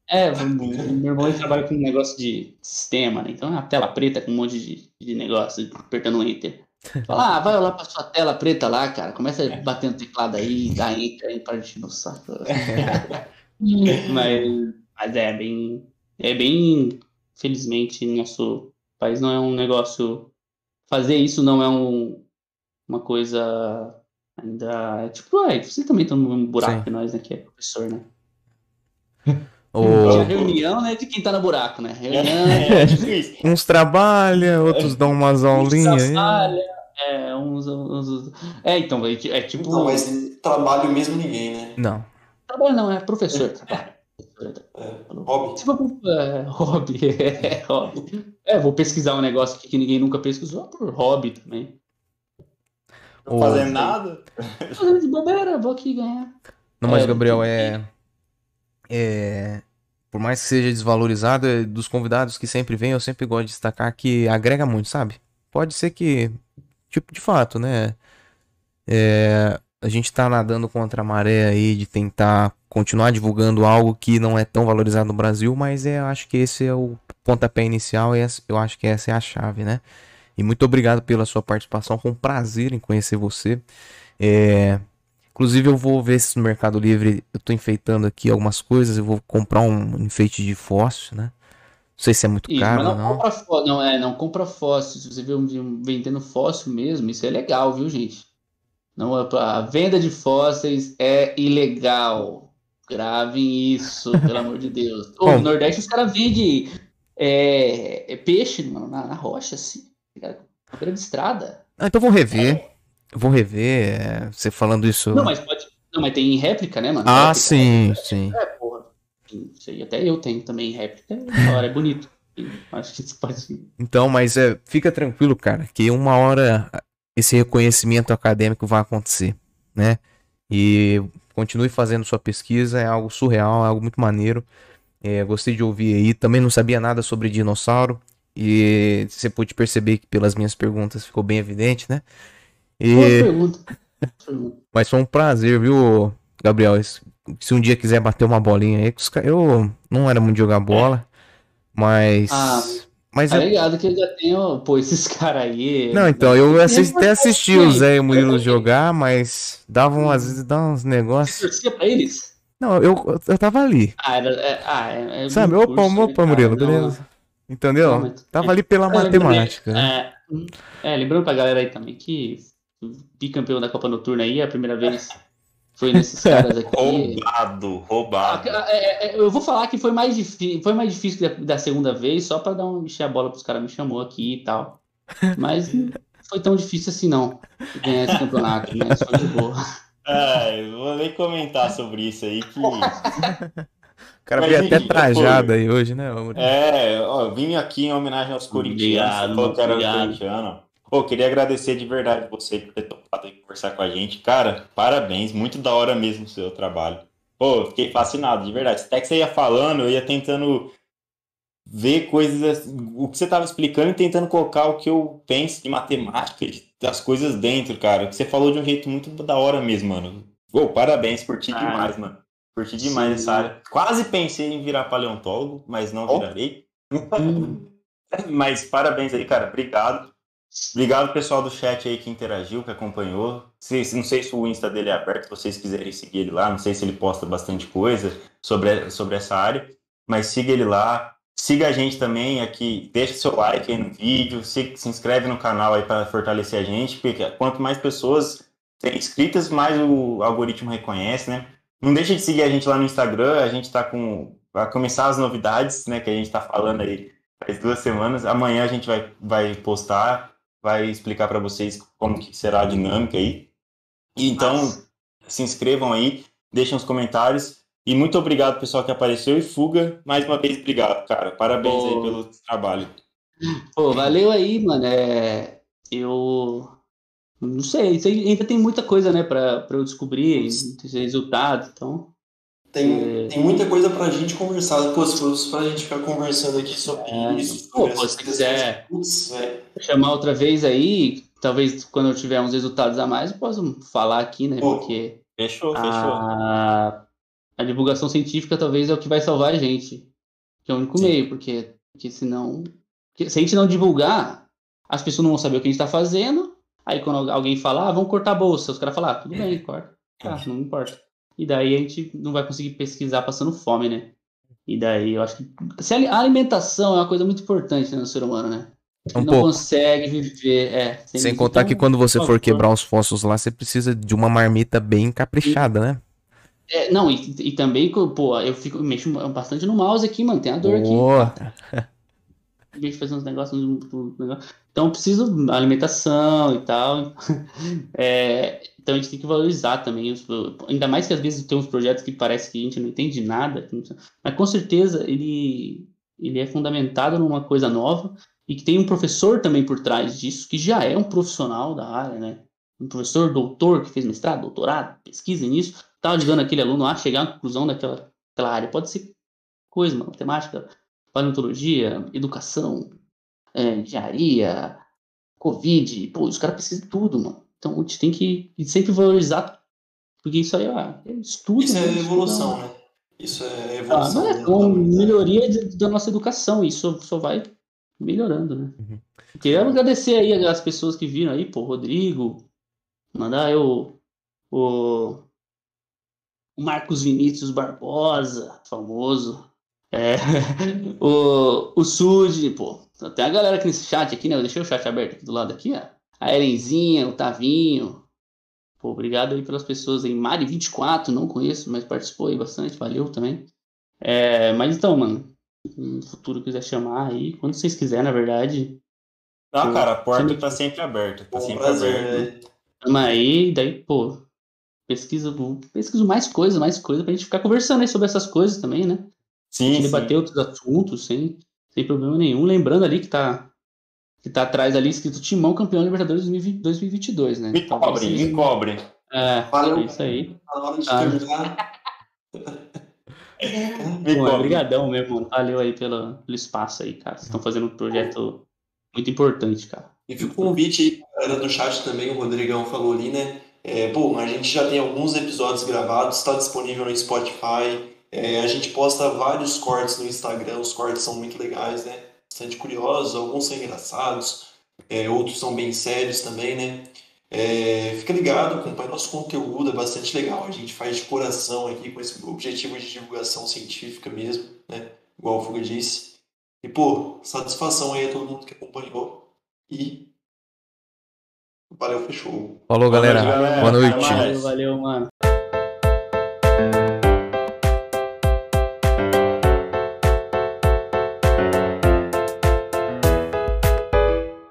É, meu irmão trabalha com um negócio de sistema, né? Então é uma tela preta com um monte de, de negócio, apertando um enter. Fala, ah, vai lá pra sua tela preta lá, cara. Começa a bater no teclado aí, dá enter aí para de no saco. mas, mas é bem. É bem. Felizmente, nosso país não é um negócio. Fazer isso não é um, uma coisa ainda. Tipo, ah, você também tá num buraco Sim. que nós, né? Que é professor, né? O- Tinha reunião, né? De quem tá no buraco, né? Reunião. É, isso. Uns trabalham, outros dão umas aulinhas. aí. trabalha, é, uns, uns- É, então, é, é tipo. Não, mas trabalho mesmo ninguém, né? Não. Trabalho não, é professor. trabalho. É, hobby. Se for é, hobby, é hobby. É, vou pesquisar um negócio aqui que ninguém nunca pesquisou por hobby também. Não fazendo nada. Fazendo de bobeira, vou aqui ganhar. Não, mas É, Gabriel, é. É. Por mais que seja desvalorizado, é dos convidados que sempre vêm, eu sempre gosto de destacar que agrega muito, sabe? Pode ser que, tipo, de fato, né? É, a gente tá nadando contra a maré aí de tentar continuar divulgando algo que não é tão valorizado no Brasil, mas é, eu acho que esse é o pontapé inicial e eu acho que essa é a chave, né? E muito obrigado pela sua participação, um prazer em conhecer você. É, Inclusive, eu vou ver se no Mercado Livre eu tô enfeitando aqui algumas coisas. Eu vou comprar um enfeite de fósforo, né? Não sei se é muito Isso, caro mas não não. compra fósforo, não, é, não compra fósforo. Se você vê um, vendendo fósforo mesmo, isso é legal, viu, gente? Não, é a venda de fósseis é ilegal. Gravem isso, pelo amor de Deus. Ô, Bom. no Nordeste os caras vendem é, é peixe mano, na, na rocha, assim, na beira de estrada. Ah, então vou rever. Eu Vou rever. é, você falando isso. Não, mas pode. Não, mas tem em réplica, né, mano? Ah, Réplica, sim, sim. É, porra. Aí até eu tenho também réplica. Da hora, é bonito. Acho que isso pode. Então, mas é, fica tranquilo, cara, que uma hora esse reconhecimento acadêmico vai acontecer, né? E continue fazendo sua pesquisa, é algo surreal, é algo muito maneiro. É, gostei de ouvir aí. Também não sabia nada sobre dinossauro. E você pôde perceber que pelas minhas perguntas ficou bem evidente, né? Boa E, pergunta. Pergunta. mas foi um prazer, viu, Gabriel? Se um dia quiser bater uma bolinha aí, eu não era muito de jogar bola, mas. Ah, mas Tá é- ligado que eu já tenho, pô, esses caras aí. Não, então, eu assisti, até assisti o? Zé e o Murilo jogar, mas davam, às vezes, dá uns Você negócios. torcia pra eles? Não, eu, eu tava ali, Ah, era, é, ah, é, é sabe? Opa, curso, né, opa, cara? Murilo, beleza? Entendeu? Não, mas- Tava ali pela É, matemática, né? É, é, lembrando pra galera aí também que bicampeão da Copa Noturna aí, a primeira vez foi nesses caras aqui. Roubado, Ah, roubado. é, é, eu vou falar que foi mais, foi mais difícil da, da segunda vez, só pra dar um encher a bola pros caras me chamou aqui e tal. Mas não foi tão difícil assim não ganhar esse campeonato, né? Foi de boa. É, eu vou nem comentar sobre isso aí que. O cara mas veio até trajado aí hoje, né, Murilo? É, ó, eu vim aqui em homenagem aos corintianos. Obrigado, obrigado. corintiano. Pô, queria agradecer de verdade você por ter topado aí conversar com a gente. Cara, parabéns, muito da hora mesmo o seu trabalho. Pô, fiquei fascinado, de verdade. Até que você ia falando, eu ia tentando ver coisas, assim, o que você tava explicando e tentando colocar o que eu penso de matemática, das coisas dentro, cara. Que você falou de um jeito muito da hora mesmo, mano. Pô, parabéns, curti Ah, demais, mano. Curti demais sim. essa área. Quase pensei em virar paleontólogo, mas não Ó. virarei. Mas parabéns aí, cara. Obrigado. Obrigado, pessoal do chat aí que interagiu, que acompanhou. Se- não sei se o Insta dele é aberto, se vocês quiserem seguir ele lá. Não sei se ele posta bastante coisa sobre, sobre essa área. Mas siga ele lá. Siga a gente também aqui. Deixa seu like aí no vídeo. Se, se inscreve no canal aí para fortalecer a gente. Porque quanto mais pessoas tem inscritas, mais o algoritmo reconhece, né? Não deixa de seguir a gente lá no Instagram. A gente tá com. Vai começar as novidades, né? Que a gente tá falando aí faz duas semanas. Amanhã a gente vai, vai postar, vai explicar para vocês como que será a dinâmica aí. Então, Nossa. se inscrevam aí, deixem os comentários. E muito obrigado, pessoal, que apareceu. E Fuga, mais uma vez, obrigado, cara. Parabéns aí Pô. pelo trabalho. Pô, valeu aí, mano. É, eu não sei, aí ainda tem muita coisa, né, pra eu descobrir, muitos resultados, então. Tem, É. tem muita coisa pra gente conversar. Pô, se fosse pra gente ficar conversando aqui sobre É. isso, Pô, pô, se quiser. Putz, chamar outra vez aí, talvez quando eu tiver uns resultados a mais, eu posso falar aqui, né? Pô. Porque Fechou, fechou. a, a divulgação científica talvez é o que vai salvar a gente. Que é o único Sim. meio, porque, porque senão. porque se a gente não divulgar, as pessoas não vão saber o que a gente está fazendo. Aí quando alguém falar, ah, vamos cortar a bolsa, os caras falam, ah, tudo bem, corta. Tá, não importa. E daí a gente não vai conseguir pesquisar passando fome, né? E daí eu acho que. Se a alimentação é uma coisa muito importante né, no ser humano, né? Um não pouco. consegue viver. É, Sem contar que quando você for quebrar os fósforos lá, você precisa de uma marmita bem caprichada, né? É, não, e, e também, pô, eu fico, mexo bastante no mouse aqui, mano. Tem a dor aqui. Deixa eu fazer uns negócios. Então, eu preciso alimentação e tal. É, então, a gente tem que valorizar também. os- ainda mais que às vezes tem uns projetos que parece que a gente não entende nada. Mas com certeza ele, ele é fundamentado numa coisa nova e que tem um professor também por trás disso, que já é um profissional da área, né? Um professor doutor que fez mestrado, doutorado, pesquisa nisso, tá ajudando aquele aluno a chegar à conclusão daquela, área. Pode ser coisa, matemática, paleontologia, educação, é, engenharia, Covid, pô, os caras precisam de tudo, mano. Então a gente tem que sempre valorizar, porque isso aí é, é estudo. Isso é né? Evolução, né? Isso é Ah, evolução. não é uma melhoria de- da nossa educação, isso só vai melhorando, né? Uhum. Queria agradecer aí as pessoas que viram aí, pô, Rodrigo, mandar eu o, o Marcos Vinícius Barbosa, famoso, é, o, o Sud, pô, tem a galera aqui nesse chat aqui, né? Eu deixei o chat aberto aqui do lado aqui, ó. A Elenzinha, o Tavinho. Pô, obrigado aí pelas pessoas aí. Mari24, não conheço, mas participou aí bastante, valeu também. É, mas então, mano, no futuro quiser chamar aí, quando vocês quiserem, na verdade, Não, cara, a porta Sim. tá sempre aberta. Tá sempre aberta. né? Tamo aí, daí, pô, pesquisa, pesquiso mais coisas, mais coisas, pra gente ficar conversando aí sobre essas coisas também, né? A Sim, gente sim. debater outros assuntos sem, sem problema nenhum. Lembrando ali que tá, que tá atrás ali escrito Timão campeão Libertadores 2020 2022, né? Me Talvez cobre, seja- me cobre. É, Valeu. é isso aí. Na hora de terminar. Me Pô, cobre. Obrigadão mesmo. Valeu aí pelo, pelo espaço aí, cara. Vocês estão fazendo um projeto muito importante, cara. E fica o convite aí, pra galera do chat também, o Rodrigão falou ali, né? É, bom, a gente já tem alguns episódios gravados, está disponível no Spotify. É, a gente posta vários cortes no Instagram, os cortes são muito legais, né? Bastante curiosos, alguns são engraçados, é, outros são bem sérios também, né? É, fica ligado, acompanha nosso conteúdo, é bastante legal. A gente faz de coração aqui com esse objetivo de divulgação científica mesmo, né? Igual o Fuga disse. E, pô, satisfação aí a todo mundo que acompanhou. E valeu, fechou. falou, galera. Boa noite, galera. Boa noite. Valeu, valeu, mano.